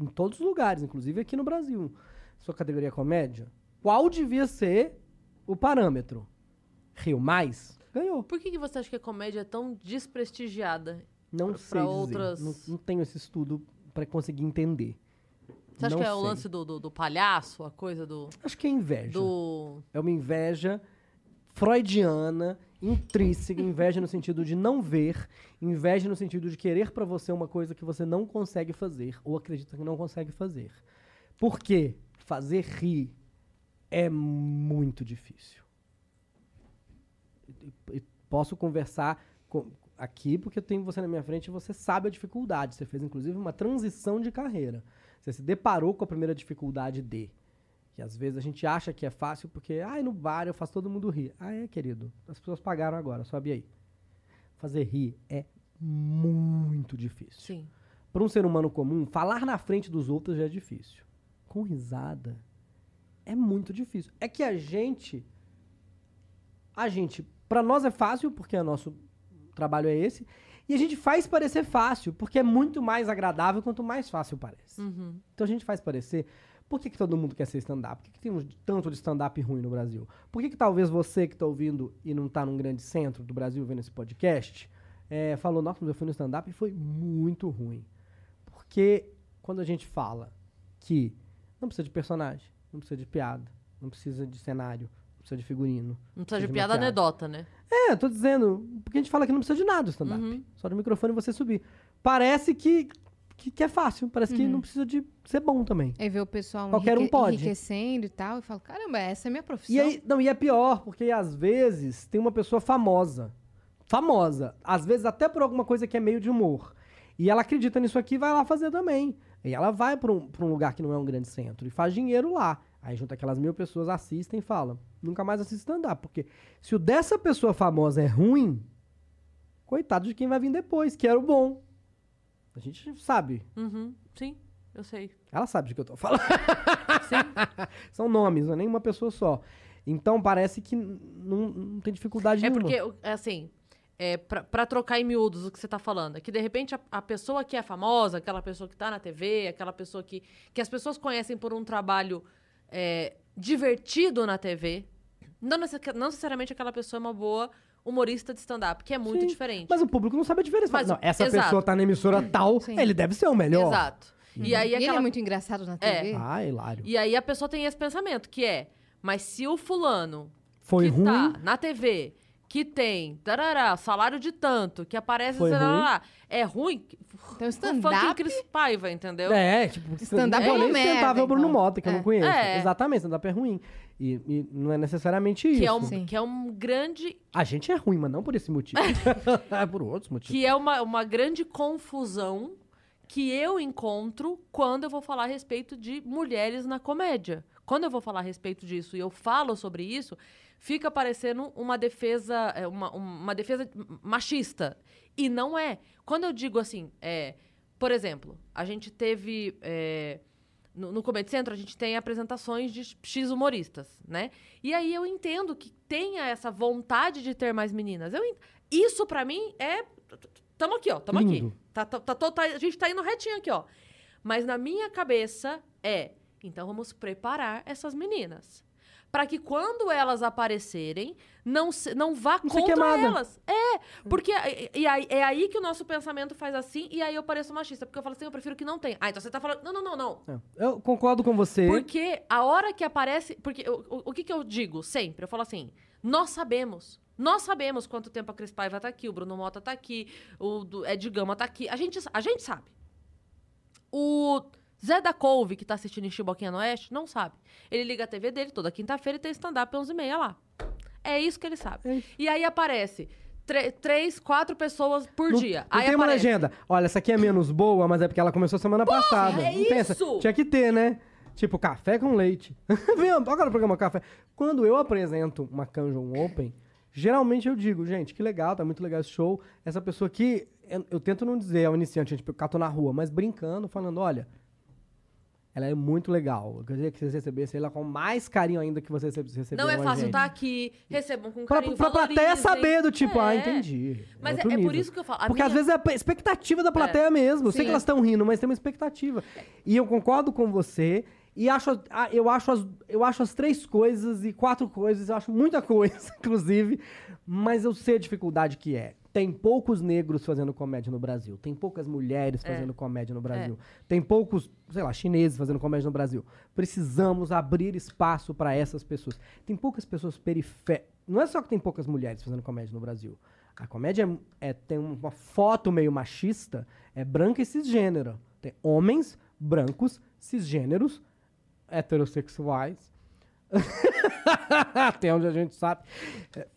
em todos os lugares, inclusive aqui no Brasil. Sua categoria comédia, qual devia ser o parâmetro? Rio mais? Ganhou. Por que, que você acha que a comédia é tão desprestigiada? Não Pra- sei pra dizer. outras- Não, não tenho esse estudo pra conseguir entender. Você acha Não que é o sei. lance do, do, do palhaço, a coisa do. Acho que é inveja. do... É uma inveja freudiana, intrínseca, inveja no sentido de não ver, inveja no sentido de querer pra você uma coisa que você não consegue fazer ou acredita que não consegue fazer. Por quê? Fazer rir é muito difícil. Posso conversar com- aqui porque eu tenho você na minha frente e você sabe a dificuldade. Você fez inclusive uma transição de carreira. Você se deparou com a primeira dificuldade de que às vezes a gente acha que é fácil porque, ai, no bar eu faço todo mundo rir. Ah, é, querido. As pessoas pagaram agora, sobe aí. Fazer rir é muito difícil. Sim. Para um ser humano comum, falar na frente dos outros já é difícil. Com risada é muito difícil. É que a gente a gente, para nós é fácil porque o nosso trabalho é esse, e a gente faz parecer fácil porque é muito mais agradável quanto mais fácil parece. Uhum. Então a gente faz parecer. Por que, que todo mundo quer ser stand-up? Por que, que tem um- tanto de stand-up ruim no Brasil? Por que, que talvez você que está ouvindo e não está num grande centro do Brasil vendo esse podcast, é, falou, nossa, mas eu fui no stand-up e foi muito ruim. Porque quando a gente fala que não precisa de personagem, não precisa de piada, não precisa de cenário, precisa de figurino. Não precisa de uma piada anedota, né? É, tô dizendo, porque a gente fala que não precisa de nada o stand-up. Uhum. Só do microfone você subir. Parece que, que, que é fácil, parece que não precisa de ser bom também. Aí vê o pessoal Qualquer um pode. enriquecendo e tal, e fala, caramba, essa é a minha profissão. E aí, não, e é pior, porque às vezes tem uma pessoa famosa. Famosa. Às vezes até por alguma coisa que é meio de humor. E ela acredita nisso aqui e vai lá fazer também. E ela vai pra um, pra um lugar que não é um grande centro e faz dinheiro lá. Aí junta aquelas mil pessoas, assistem e falam, nunca mais assiste stand-up. Porque se o dessa pessoa famosa é ruim, coitado de quem vai vir depois, que era o bom. A gente sabe. Uhum. Sim, eu sei. Ela sabe de que eu tô falando. São nomes, não é nem uma pessoa só. Então parece que não, não tem dificuldade É nenhuma. porque, é assim, é, pra, pra trocar em miúdos o que você tá falando, é que de repente a, a pessoa que é famosa, aquela pessoa que tá na TV, aquela pessoa que, que as pessoas conhecem por um trabalho é, divertido na TV, não, não necessariamente aquela pessoa é uma boa humorista de stand-up, que é muito Sim, diferente. Mas o público não sabe a diferença. Mas não, essa exato. pessoa tá na emissora tal, Sim. ele deve ser o melhor. Exato. E aí E ele aquela é muito engraçado na É. TV. Ah, hilário. E aí a pessoa tem esse pensamento, que é, Mas se o fulano Foi que ruim. tá na TV, que tem tarará, salário de tanto, que aparece, Foi tarará, é ruim. Então, O stand-up. Cris Paiva, entendeu? É, tipo, Stand-up é é nem merda, sustentável Bruno então. Mota, que eu É. não conheço. É. Exatamente, stand-up é ruim. E, e não é necessariamente isso. Que é, um, Sim. que é um grande. A gente é ruim, mas não por esse motivo. é por outros motivos. Que é uma, uma grande confusão que eu encontro quando eu vou falar a respeito de mulheres na comédia. Quando eu vou falar a respeito disso e eu falo sobre isso, fica parecendo uma defesa, é, uma, uma defesa machista. E não é. Quando eu digo assim, é, por exemplo, a gente teve. é, no, no Comedy Centro, a gente tem apresentações de X humoristas, né? E aí eu entendo que tenha essa vontade de ter mais meninas. Eu, isso, pra mim, é. Tamo aqui, ó. Tamo Lindo. aqui. Tá, tá, tá, tá- a gente tá indo retinho aqui, ó. Mas na minha cabeça é. Então vamos preparar essas meninas. Pra que quando elas aparecerem, não, se- não vá Não contra elas. É, porque e- e aí- é aí que o nosso pensamento faz assim, e aí eu pareço machista. Porque eu falo assim, eu prefiro que não tenha. Ah, então você tá falando. Não, não, não, não. É, Eu concordo com você. Porque a hora que aparece. Porque eu- o, o que, que eu digo sempre? Eu falo assim: nós sabemos. Nós sabemos quanto tempo a Cris Paiva tá aqui, o Bruno Mota tá aqui, o Ed Gama tá aqui. A gente, a gente sabe. O Zé da Couve, que tá assistindo em Chiboquinha no Oeste, não sabe. Ele liga a TV dele toda quinta-feira e tem stand-up 11h30 lá. É isso que ele sabe. É. E aí aparece três, quatro pessoas por Não- dia. Não aí tem uma aparece. legenda. Olha, essa aqui é menos boa, mas é porque ela começou semana passada. é não isso! Tinha que ter, né? Tipo, café com leite. Vem, olha o programa Café. Quando eu apresento uma Canjon Open, geralmente eu digo, gente, que legal, tá muito legal esse show. Essa pessoa aqui, eu, eu tento não dizer ao iniciante, tipo, eu cato na rua, mas brincando, falando, olha, ela é muito legal. Eu queria que vocês recebessem ela com mais carinho ainda que vocês rece- receberam Não é fácil estar aqui, recebam com Pra, carinho, pra plateia valorizem. saber do tipo, ah, É. entendi. Mas é, é por isso que eu falo. a Porque às minha- vezes é a expectativa da plateia mesmo. Eu sei que elas estão rindo, mas tem uma expectativa. E eu concordo com você. E acho, ah, eu, acho as, eu acho as três coisas e quatro coisas, eu acho muita coisa, inclusive, mas eu sei a dificuldade que é. Tem poucos negros fazendo comédia no Brasil. Tem poucas mulheres É. fazendo comédia no Brasil. Tem poucos, sei lá, chineses fazendo comédia no Brasil. Precisamos abrir espaço para essas pessoas. Tem poucas pessoas periféricas. Não é só que tem poucas mulheres fazendo comédia no Brasil. A comédia é, é- tem uma foto meio machista, é branca e cisgênero. Tem homens brancos, cisgêneros, heterossexuais. Até onde a gente sabe. É,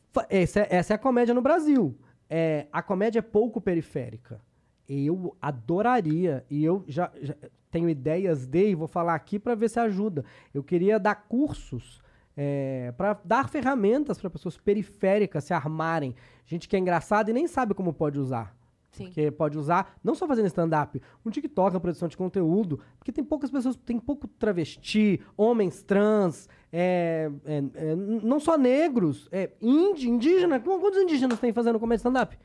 Essa é, essa é a comédia no Brasil. É, a comédia é pouco periférica. Eu adoraria, e eu já, já tenho ideias de, e vou falar aqui para ver se ajuda. Eu queria dar cursos para dar ferramentas para pessoas periféricas se armarem. Gente que é engraçada e nem sabe como pode usar. Sim. Porque pode usar, não só fazendo stand-up, um TikTok, a produção de conteúdo, porque tem poucas pessoas, tem pouco travesti, homens trans, é, é, é, não só negros, é, indi, indígena. Qu- Quantos indígenas tem fazendo comédia stand-up?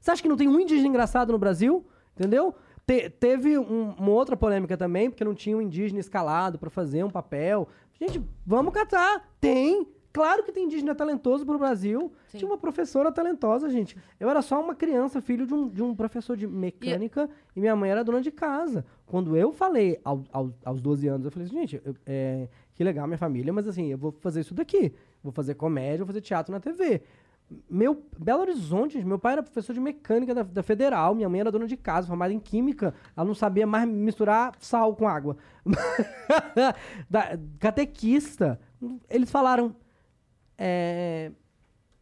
Você acha que não tem um indígena engraçado no Brasil? Entendeu? Te- teve um- uma outra polêmica também, porque não tinha um indígena escalado pra fazer um papel. Gente, vamos catar. Tem. Claro que tem indígena talentoso pro Brasil. Sim. Tinha uma professora talentosa, gente. Eu era só uma criança, filho de um, de um professor de mecânica, e, minha mãe era dona de casa. Quando eu falei ao, ao- aos 12 anos, eu falei assim, gente, eu- é, que legal minha família, mas assim, eu vou fazer isso daqui. Vou fazer comédia, vou fazer teatro na TV. Meu, Belo Horizonte, meu pai era professor de mecânica da, da Federal, minha mãe era dona de casa, formada em química, ela não sabia mais misturar sal com água. da, catequista. Eles falaram, é,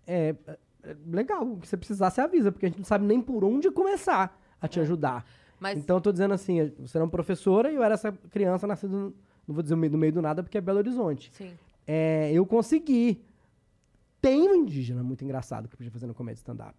é, é, legal, o que você precisar, você avisa, porque a gente não sabe nem por onde começar a te ajudar. Mas Então eu tô dizendo assim, você era uma professora e eu era essa criança nascida, no- não vou dizer no meio, no meio do nada, porque é Belo Horizonte. sim. É, eu consegui. Tem um indígena muito engraçado que podia fazer no comédia stand-up.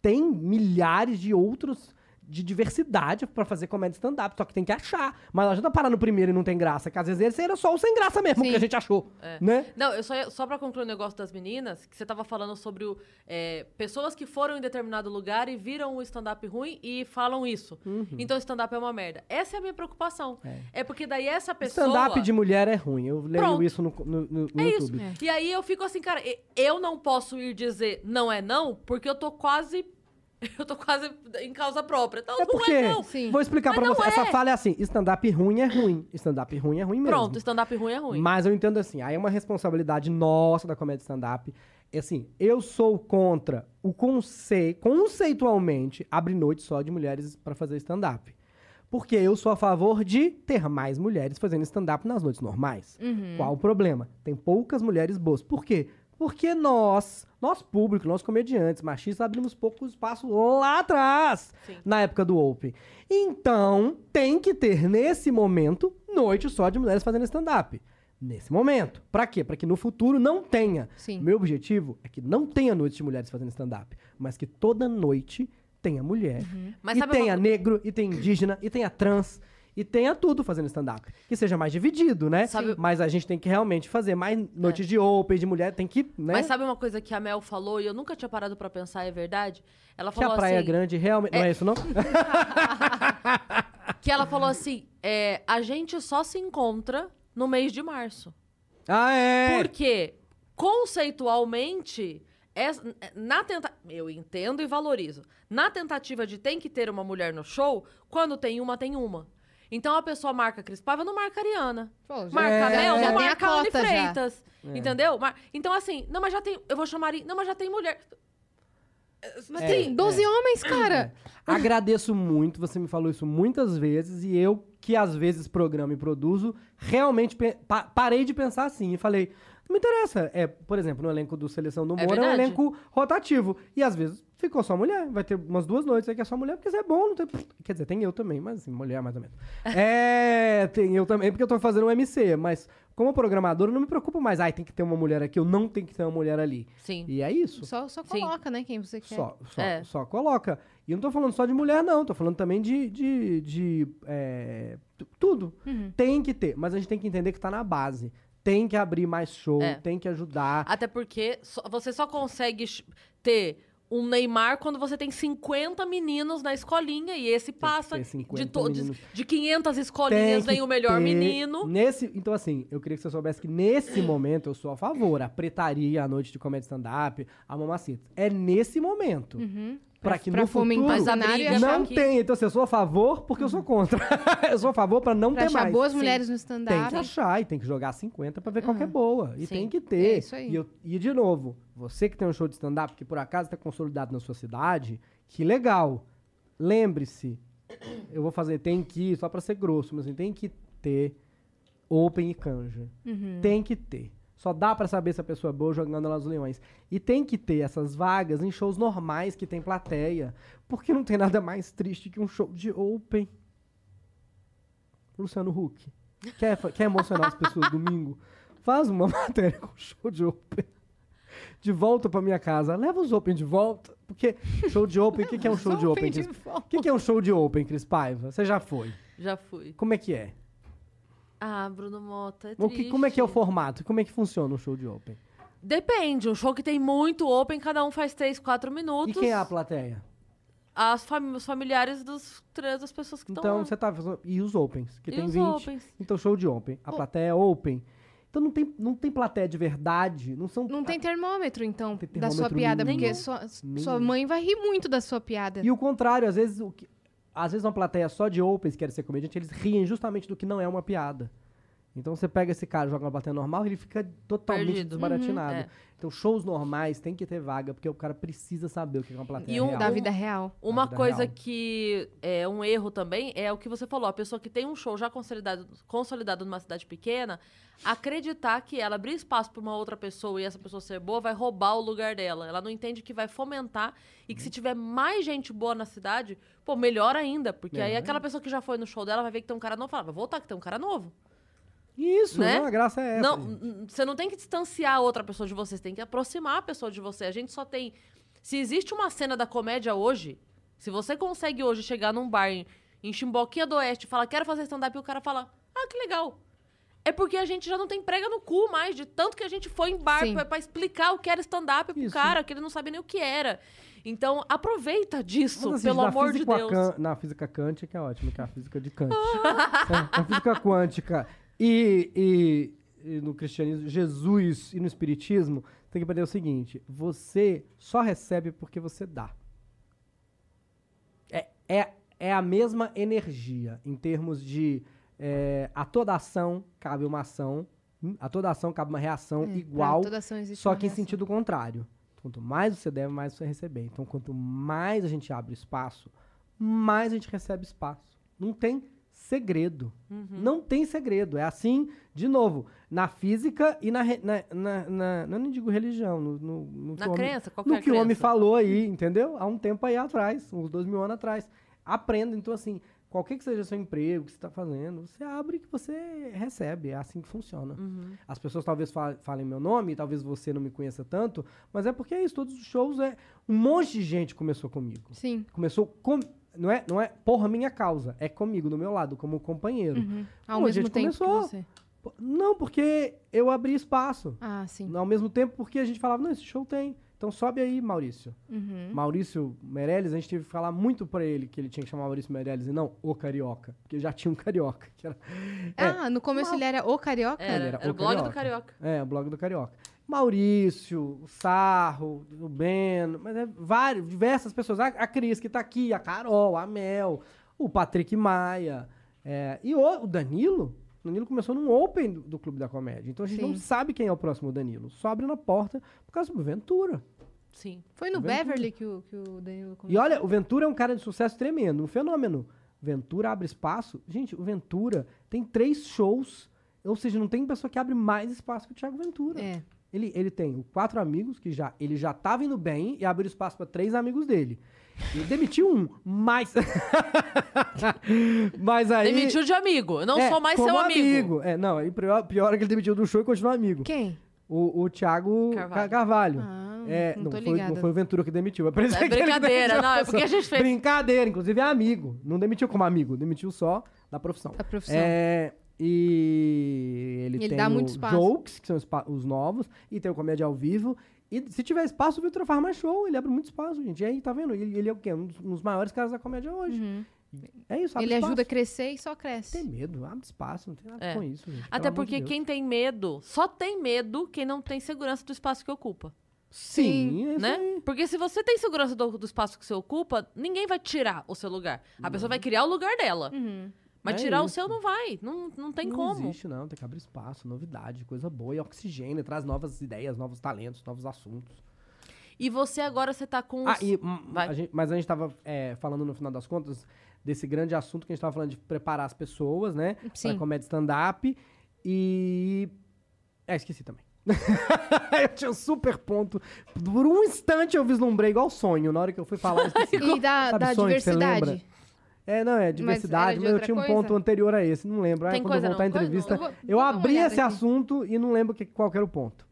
Tem milhares de outros de diversidade pra fazer comédia stand-up, só que tem que achar. Mas não adianta parar no primeiro e não tem graça, que às vezes esse era só o sem graça mesmo Sim. que a gente achou, É. né? Não, eu só, ia- só pra concluir o negócio das meninas, que você tava falando sobre o, é, pessoas que foram em determinado lugar e viram o stand-up ruim e falam isso. Então o stand-up é uma merda. Essa é a minha preocupação. É, porque daí essa pessoa... Stand-up de mulher é ruim. Eu leio Pronto. isso no, no, no- no É isso. YouTube. E aí eu fico assim, cara, eu não posso ir dizer não é não, porque eu tô quase eu tô quase em causa própria. Então É não porque, é não. Sim. vou explicar não você. é. Essa fala é assim, stand-up ruim é ruim. Stand-up ruim é ruim mesmo. Pronto, stand-up ruim é ruim. Mas eu entendo assim, aí é uma responsabilidade nossa da comédia stand-up. É assim, eu sou contra o conceito, conceitualmente, abre noite só de mulheres pra fazer stand-up. Porque eu sou a favor de ter mais mulheres fazendo stand-up nas noites normais. Uhum. Qual o problema? Tem poucas mulheres boas. Por quê? Porque nós, nosso público, nós comediantes machistas, abrimos pouco espaço lá atrás, Sim. na época do Open. Então, tem que ter, nesse momento, noite só de mulheres fazendo stand-up. Nesse momento. Pra quê? Pra que no futuro não tenha. Sim. Meu objetivo é que não tenha noite de mulheres fazendo stand-up, mas que toda noite tenha mulher. Mas e uma tenha co- negro, e tenha indígena, e tenha trans, e tenha tudo fazendo stand-up. Que seja mais dividido, né? Sabe- Mas a gente tem que realmente fazer mais noites de open, de mulher, tem que, né? Mas sabe uma coisa que a Mel falou e eu nunca tinha parado pra pensar, é verdade? Ela que a falou Praia assim, Grande realmente... Não é isso, não? que ela falou assim, é, a gente só se encontra no mês de março. ah, é! Porque, conceitualmente, essa- na tenta... eu entendo e valorizo. Na tentativa de tem que ter uma mulher no show, quando tem uma, tem uma. Então a pessoa marca Cris Paiva, não marca Ariana. Pô, já- Marca É, a Mel, já não tem a marca Anne cota já. Freitas. Entendeu? Mar- Então, assim, não, mas já tem. Eu vou chamar. Ari- Não, mas já tem mulher. Mas É, tem 12 homens, cara. Agradeço muito, você me falou isso muitas vezes, e eu, que às vezes programo e produzo, realmente pa- parei de pensar assim e falei. Não me interessa. É, por exemplo, no elenco do Seleção do É Humor é, um elenco rotativo. E às vezes ficou só mulher. Vai ter umas duas noites aí que é só mulher, porque isso é bom. Não tem... Quer dizer, tem eu também, mas assim, mulher mais ou menos. é, tem eu também, porque eu tô fazendo um MC. Mas como programador, eu não me preocupo mais. Ai, tem que ter uma mulher aqui, eu não tenho que ter uma mulher ali. Sim. E é isso. Só, só Sim. coloca, né, quem você quer. Só, só, É. só coloca. E eu não tô falando só de mulher, não. Tô falando também de, de, de é, tu- tudo. Uhum. Tem que ter. Mas a gente tem que entender que tá na base. Tem que abrir mais show, É. tem que ajudar. Até porque você só consegue ter um Neymar quando você tem 50 meninos na escolinha e esse passa de, 50 to- de, meninos. de 500 Tem escolinhas vem o melhor ter- menino. Nesse, então, assim, eu queria que você soubesse que nesse momento eu sou a favor. A pretaria, a noite de comédia stand-up, a mamacita. É nesse momento. Uhum. Pra que pra no fomentar futuro Mas a e briga não que- tem. Então, assim, eu sou a favor porque eu sou contra. eu sou a favor pra não Pra ter achar mais. boas Sim. mulheres no Tem que stand-up. achar e tem que jogar 50 pra ver qual que é boa. E Sim. tem que ter. É isso aí. E, eu- e, de novo, você que tem um show de stand-up que por acaso está consolidado na sua cidade, que legal. Lembre-se, eu vou fazer, tem que ir, só pra ser grosso, mas assim, tem que ter open e canja. Uhum. Tem que ter. Só dá pra saber se a pessoa é boa jogando ela nos leões. E tem que ter essas vagas em shows normais que tem plateia. Porque não tem nada mais triste que um show de open. Luciano Huck. Quer, quer emocionar as pessoas domingo? Faz uma matéria com show de open. De volta pra minha casa. Leva os open de volta. Porque show de open, o que, que é um show de open? O que, que é um show de open, Cris Paiva? Você já foi. Já fui. Como é que é? Ah, Bruno Mota, é O que, como é que é o triste. formato? Como é que funciona um show de open? Depende, um show que tem muito open, cada um faz 3, 4 E minutos. quem é a plateia? As fami- os familiares dos três das pessoas que estão Então lá. você tá fazendo. E os opens, que E tem os 20. opens. Então, show de open. A plateia é open. Então não tem, não tem plateia de verdade. Não são. Não tem termômetro, então, Tem da sua termômetro piada, nenhum. porque sua, sua mãe vai rir muito da sua piada. E o contrário, às vezes, o que, às vezes uma plateia só de opens quer ser comediante, eles riem justamente do que não é uma piada. Então você pega esse cara, joga uma plateia normal, ele fica totalmente Perdido. desbaratinado. Uhum, é. Então shows normais tem que ter vaga, porque o cara precisa saber o que é uma plateia E um- real. da vida real. Uma vida coisa real. que é um erro também é o que você falou. A pessoa que tem um show já consolidado, consolidado numa cidade pequena, acreditar que ela abrir espaço para uma outra pessoa e essa pessoa ser boa vai roubar o lugar dela. Ela não entende que vai fomentar e que se tiver mais gente boa na cidade, pô, melhor ainda. Porque aí Melhor aquela pessoa que já foi no show dela vai ver que tem um cara novo e fala, vai voltar que tem um cara novo. Isso, né? não, a graça é essa. Não, gente. você não tem que distanciar a outra pessoa de você, você tem que aproximar a pessoa de você. A gente só tem. Se existe uma cena da comédia hoje, se você consegue hoje chegar num bar em, em Chimboquinha do Oeste e falar, quero fazer stand-up, e o cara fala, ah, que legal. É porque a gente já não tem prega no cu mais, de tanto que a gente foi em bar pra, pra explicar o que era stand-up pro Isso. cara, que ele não sabia nem o que era. Então, aproveita disso, Mas, assim, pelo na amor de física Deus. quan- na física quântica é ótimo, que é a física de Kant. É, na física quântica e, e- e no cristianismo, Jesus e no espiritismo, tem que aprender o seguinte: você só recebe porque você dá. é, é a mesma energia em termos de é, a toda ação cabe uma ação, a toda ação cabe uma reação É, igual, só que em sentido contrário. Quanto mais você deve, mais você receber. Então, quanto mais a gente abre espaço, mais a gente recebe espaço. Não tem segredo. Uhum. Não tem segredo. É assim, de novo, na física e na. na, na, na- não digo religião, no, no, no que Na homem- crença, qual no que o homem crença? falou aí, entendeu? Há um tempo aí atrás, uns dois mil anos atrás. Aprenda, então assim, qualquer que seja seu emprego, que você está fazendo, você abre que você recebe. É assim que funciona. Uhum. As pessoas talvez fa- falem meu nome, talvez você não me conheça tanto, mas é porque é isso, todos os shows é. Um monte de gente começou comigo. Sim. Começou com. Não é, não é por minha causa, é comigo, do meu lado, como companheiro. Uhum. Ao Pô, mesmo gente, tempo começou. que você. Não, porque eu abri espaço. Ah, sim. Ao mesmo tempo, porque a gente falava, não, esse show tem. Então sobe aí, Maurício. Uhum. Maurício Meirelles, a gente teve que falar muito pra ele que ele tinha que chamar Maurício Meirelles e não o Carioca. Porque já tinha um Carioca. Que era, é, Ah, no começo ele era o carioca? Era, era era o o blog do Carioca. Carioca. é, o blog do Carioca. Maurício, o Sarro, o Beno, mas é vários, diversas pessoas. A, a Cris que tá aqui, a Carol, a Mel, o Patrick Maia. é, e o, o Danilo. O Danilo começou num Open do, do Clube da Comédia. Então a gente Sim. não sabe quem é o próximo Danilo. Só abre na porta por causa do Ventura. Sim. Foi no. Beverly que o, que o Danilo E começou. olha, o Ventura é um cara de sucesso tremendo, um fenômeno. Ventura abre espaço. Gente, o Ventura tem três shows. Ou seja, não tem pessoa que abre mais espaço que o Thiago Ventura. É. Ele, ele tem quatro amigos, que já ele já tava indo bem e abriu espaço para três amigos dele. Ele demitiu um, mas. mas aí. Demitiu de amigo. Eu não é, sou mais como seu amigo. É, não, aí pior, pior é que ele demitiu do show e continua amigo. Quem? O, o Thiago Ca- Carvalho. Carvalho. Ah, É, não não, tô foi, não foi o Ventura que demitiu. É, por isso É brincadeira, demitiu não, é porque a gente fez- Brincadeira, inclusive é amigo. Não demitiu como amigo, demitiu só da profissão. Da profissão. É, e ele, Ele tem dá muito espaço. Jokes, que são os, novos, e tem o Comédia ao Vivo. E se tiver espaço, o Vitor faz mais show. Ele abre muito espaço, gente. E aí, tá vendo? Ele, ele é o quê? Um dos, um dos maiores caras da comédia hoje. Uhum. É isso, abre Ele espaço. ajuda a crescer e só cresce. Tem medo, abre espaço, não tem nada É. com isso, gente. Até de porque Deus. quem tem medo, só tem medo quem não tem segurança do espaço que ocupa. Sim, é isso né? aí. Porque se você tem segurança do, do espaço que você ocupa, ninguém vai tirar o seu lugar. A pessoa vai criar o lugar dela. Uhum. Mas É tirar o isso. seu não vai. Não, não tem não como. existe, não. Tem que abrir espaço, novidade, coisa boa. E oxigênio, traz novas ideias, novos talentos, novos assuntos. E você agora, você tá com... Ah, os- e, hum, Vai. a gente- mas a gente tava é, falando no final das contas desse grande assunto que a gente tava falando de preparar as pessoas, né? Sim. Pra comédia stand-up. E. É, esqueci também. eu tinha um super ponto. Por um instante eu vislumbrei igual sonho. Na hora que eu fui falar, eu esqueci. E da, Sabe da diversidade. É, não, é diversidade, de mas, eu tinha um coisa? ponto anterior a esse, não lembro. Aí Tem quando coisa eu voltar não? à entrevista, Eu vou- eu vou uma abri esse aqui. assunto e não lembro que, qual que era o ponto.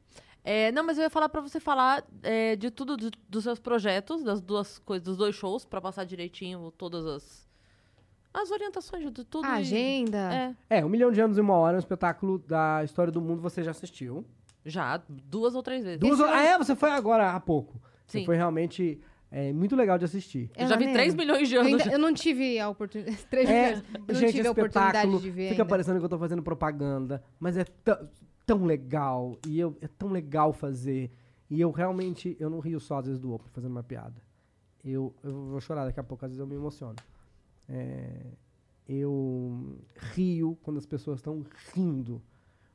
É, não, mas eu ia falar pra você falar é, de tudo, de- dos seus projetos, das duas coisas, dos dois shows, pra passar direitinho todas as... As orientações de tudo. A e- agenda. É, É, Um Milhão de Anos e Uma Hora é um espetáculo da história do mundo, você já assistiu. já, duas ou três vezes. Duas Ah, é, você foi agora há pouco. Você Sim. foi realmente é, muito legal de assistir. Eu já vi maneiro. 3 milhões de Eu, anos. ainda- eu não tive a oportunidade. Três É, vezes. Eu não gente, tive a oportunidade de ver. fica ainda. parecendo que eu tô fazendo propaganda, mas é tão, legal. E eu, é tão legal fazer. E eu realmente, eu não rio só às vezes do Open fazendo uma piada. Eu, eu vou chorar daqui a pouco, às vezes eu me emociono. É, eu rio quando as pessoas estão rindo.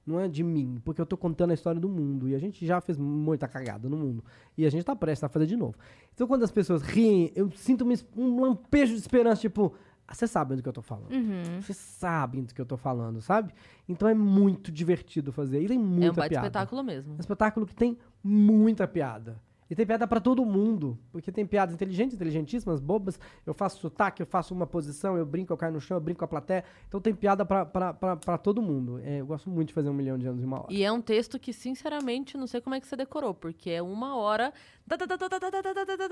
Não é de mim, porque eu tô contando a história do mundo. E a gente já fez muita cagada no mundo. E a gente tá prestes a fazer de novo. Então, quando as pessoas riem, eu sinto um lampejo de esperança, tipo, "Ah, vocês sabem do que eu tô falando. Uhum. Vocês sabem do que eu tô falando, sabe? Então é muito divertido fazer. E tem muita É um baita piada. espetáculo mesmo. É um espetáculo que tem muita piada. Tem piada para todo mundo, porque tem piadas inteligentes, inteligentíssimas, bobas. Eu faço sotaque, eu faço uma posição, eu brinco, eu caio no chão, eu brinco com a plateia. Então tem piada para todo mundo. É, eu gosto muito de fazer um milhão de anos em uma hora. E é um texto que, sinceramente, não sei como é que você decorou, porque é uma hora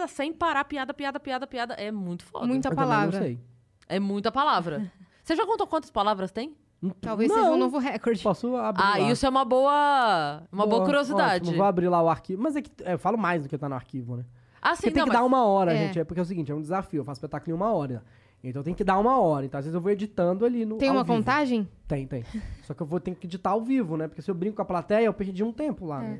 sem parar, piada, piada, piada, piada. É muito foda. Muita palavra. É muita palavra. você já contou quantas palavras tem? Talvez não, seja um novo recorde. Posso abrir Ah, lá. isso é uma boa. Uma boa, curiosidade. ótimo, vou abrir lá o arquivo. Mas é que é, eu falo mais do que tá no arquivo, né? Ah, sim, Porque tem não, que mas... dar uma hora, É. gente. É porque é o seguinte, é um desafio. Eu faço espetáculo em uma hora. Então tem que dar uma hora. Então às vezes eu vou editando ali no. Tem ao uma vivo. contagem? Tem, tem. Só que eu vou ter que editar ao vivo, né? Porque se eu brinco com a plateia, eu perdi um tempo lá. É. né?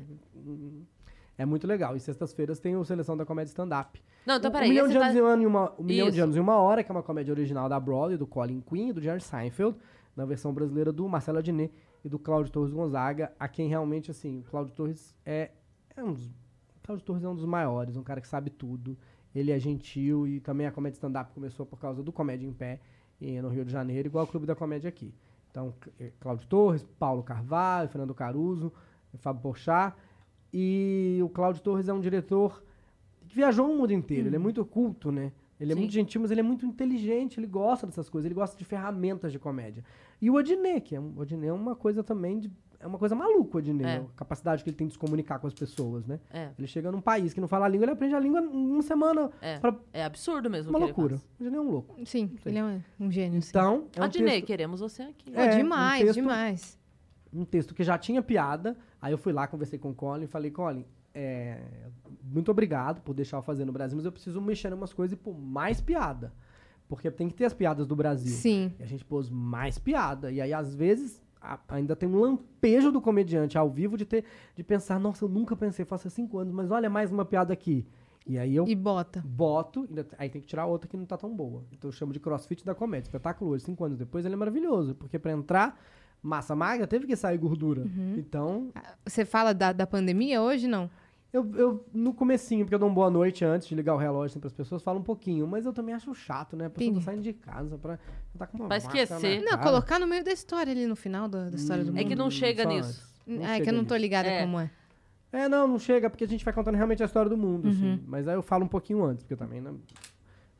É muito legal. E sextas-feiras tem o Seleção da Comédia Stand-Up. Não, então peraí. Um milhão, de tá- anos, em um e uma, um milhão de anos em uma hora, que é uma comédia original da Broadway, do Colin Quinn e do Jerry Seinfeld, na versão brasileira do Marcelo Adnet e do Cláudio Torres Gonzaga, a quem realmente, assim, o Cláudio Torres é, é um dos... Cláudio Torres é um dos maiores, um cara que sabe tudo. Ele é gentil e também a comédia stand-up começou por causa do Comédia em Pé eh, no Rio de Janeiro, igual o Clube da Comédia aqui. Então, eh, Cláudio Torres, Paulo Carvalho, Fernando Caruso, Fábio Porchat. E o Cláudio Torres é um diretor que viajou o mundo inteiro. Ele é muito culto, né? Ele é Sim. muito gentil, mas ele é muito inteligente. Ele gosta dessas coisas. Ele gosta de ferramentas de comédia. E o Adnet, que é, um- o Adnet é uma coisa também de... É uma coisa maluca, o Adnet. É. A capacidade que ele tem de se comunicar com as pessoas, né? É, Ele chega num país que não fala a língua, ele aprende a língua em uma semana. é. Pra- É absurdo mesmo uma o que ele loucura. faz. O Adnet é um louco. Sim, ele é um, um gênio. sim. Então, é um Adnei, texto, queremos você aqui. É, um demais, texto- demais. um texto que já tinha piada. Aí eu fui lá, conversei com o Colin e falei, Colin, é, muito obrigado por deixar eu fazer no Brasil, mas eu preciso mexer em umas coisas e pôr mais piada. Porque tem que ter as piadas do Brasil. Sim. E a gente pôs mais piada. E aí, às vezes, a- ainda tem um lampejo do comediante ao vivo de ter de pensar, nossa, eu nunca pensei, faço há cinco anos, mas olha mais uma piada aqui. E aí eu E bota. boto, ainda- aí tem que tirar outra que não tá tão boa. Então eu chamo de crossfit da comédia. Espetáculo hoje, cinco anos depois, ele é maravilhoso. Porque pra entrar massa magra, teve que sair gordura. Uhum. Então, Você fala da, da pandemia hoje, não? Eu, eu, no comecinho, porque eu dou uma boa noite antes de ligar o relógio assim, pras pessoas, falo um pouquinho. Mas eu também acho chato, né? A pessoa tá saindo de casa pra... Tá com uma Pra esquecer. Não, colocar no meio da história ali no final da, da história do Hum, mundo. É que não chega só nisso. Ah, é chega que eu não tô ligada É. como é. É, não, não chega, porque a gente vai contando realmente a história do mundo, Uhum. assim. Mas aí eu falo um pouquinho antes, porque eu também não...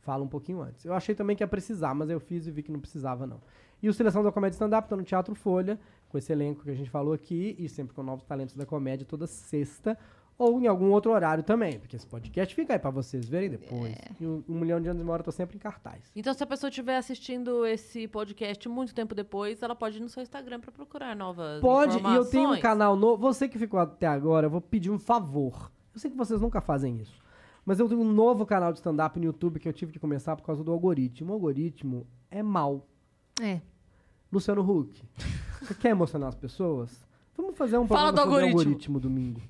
falo um pouquinho antes. Eu achei também que ia precisar, mas eu fiz e vi que não precisava, não. E o Seleção da Comédia Stand-Up tá no Teatro Folha, com esse elenco que a gente falou aqui, e sempre com novos talentos da comédia toda sexta, ou em algum outro horário também, porque esse podcast fica aí pra vocês verem depois. É. E o Um Milhão de Anos de Uma Hora eu tô sempre em cartaz. Então, se a pessoa estiver assistindo esse podcast muito tempo depois, ela pode ir no seu Instagram pra procurar novas Pode, e eu tenho um canal novo. Você que ficou até agora, eu vou pedir um favor. Eu sei que vocês nunca fazem isso. Mas eu tenho um novo canal de stand-up no YouTube que eu tive que começar por causa do algoritmo. O algoritmo é mal. É. Luciano Huck, você quer emocionar as pessoas? Vamos fazer um Fala do algoritmo. algoritmo domingo.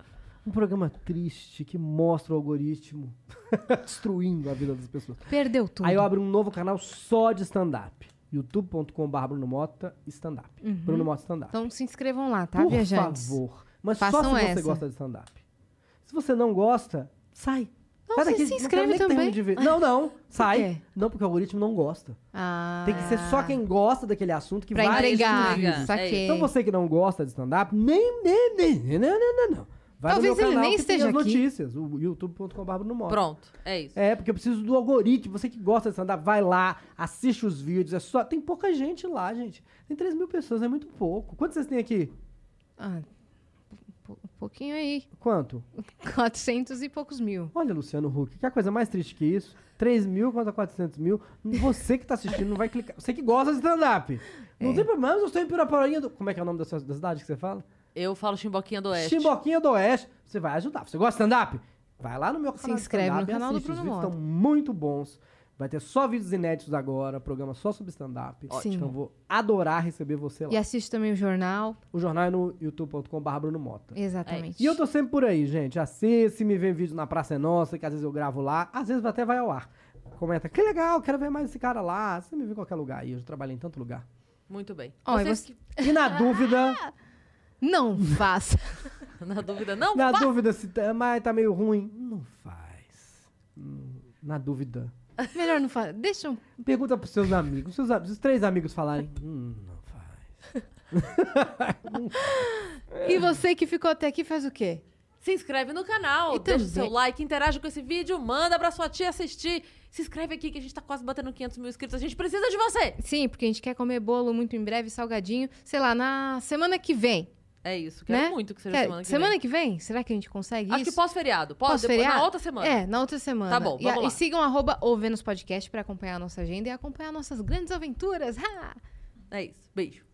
Um programa triste que mostra o algoritmo destruindo a vida das pessoas. Perdeu tudo. Aí eu abro um novo canal só de stand-up. youtube.com.br Bruno Mota stand-up. Bruno Mota stand-up. Então se inscrevam lá, tá, Por viajantes? favor. Mas Façam só se você essa. gosta de stand-up. Se você não gosta, sai. Não, sai você daqui. se não inscreve nem que termine também. de. Não, não. Sai. quê? Não, porque o algoritmo não gosta. Ah, Tem que ser só quem gosta daquele assunto que Pra vai entregar. Saquei. Então você que não gosta de stand-up, nem, nem, nem, não, não, não, não. Vai Talvez ele nem esteja aqui. notícias, o youtube.com.br no Mota. Pronto, é isso. É, porque eu preciso do algoritmo. Você que gosta de stand-up, vai lá, assiste os vídeos. É só... Tem pouca gente lá, gente. Tem 3 mil pessoas, é muito pouco. Quantos vocês têm aqui? Ah, um pouquinho aí. Quanto? 400 e poucos mil. Olha, Luciano Huck, que é a coisa mais triste que isso? 3 mil contra 400 mil. Você que tá assistindo não vai clicar. Você que gosta de stand-up. Não É. tem problema, eu estou em Piraporinha do... Como é que é o nome da, sua, da cidade que você fala? Eu falo Chimboquinha do Oeste. Chimboquinha do Oeste. Você vai ajudar. Você gosta de stand-up? Vai lá no meu Se canal de inscreve no canal do assiste. Os Bruno vídeos Mota. estão muito bons. Vai ter só vídeos inéditos agora, programa só sobre stand-up. Sim. Então eu vou adorar receber você lá. E assiste também o jornal. O jornal é no youtube.com.br Bruno Mota. Exatamente. E eu tô sempre por aí, gente. Assiste, me vê vídeo na Praça é Nossa, que às vezes eu gravo lá. Às vezes até vai ao ar. Comenta, que legal, quero ver mais esse cara lá. Você me vê em qualquer lugar aí. Eu já trabalhei em tanto lugar. Muito bem. Você- E na dúvida, Não faça. na dúvida, não na dúvida se tá, mas tá meio ruim, não faz. Hum, Na dúvida. Melhor não fazer. Deixa um... Pergunta pros seus amigos. Seus, am- se os três amigos falarem, hum, não faz. E você que ficou até aqui faz o quê? Se inscreve no canal, E deixa o seu like, interage com esse vídeo, manda pra sua tia assistir. Se inscreve aqui que a gente tá quase batendo 500 mil inscritos. A gente precisa de você! Sim, porque a gente quer comer bolo muito em breve, salgadinho. Sei lá, na semana que vem. É isso, quero né? muito que seja Quer- semana que vem. vem? Será que a gente consegue Acho isso? que pós-feriado. Pós, Pós-feriado? Na outra semana. É, na outra semana. Tá bom, E, vamos lá. e sigam arroba o Vênus Podcast pra acompanhar a nossa agenda e acompanhar nossas grandes aventuras. Ha! É isso. Beijo.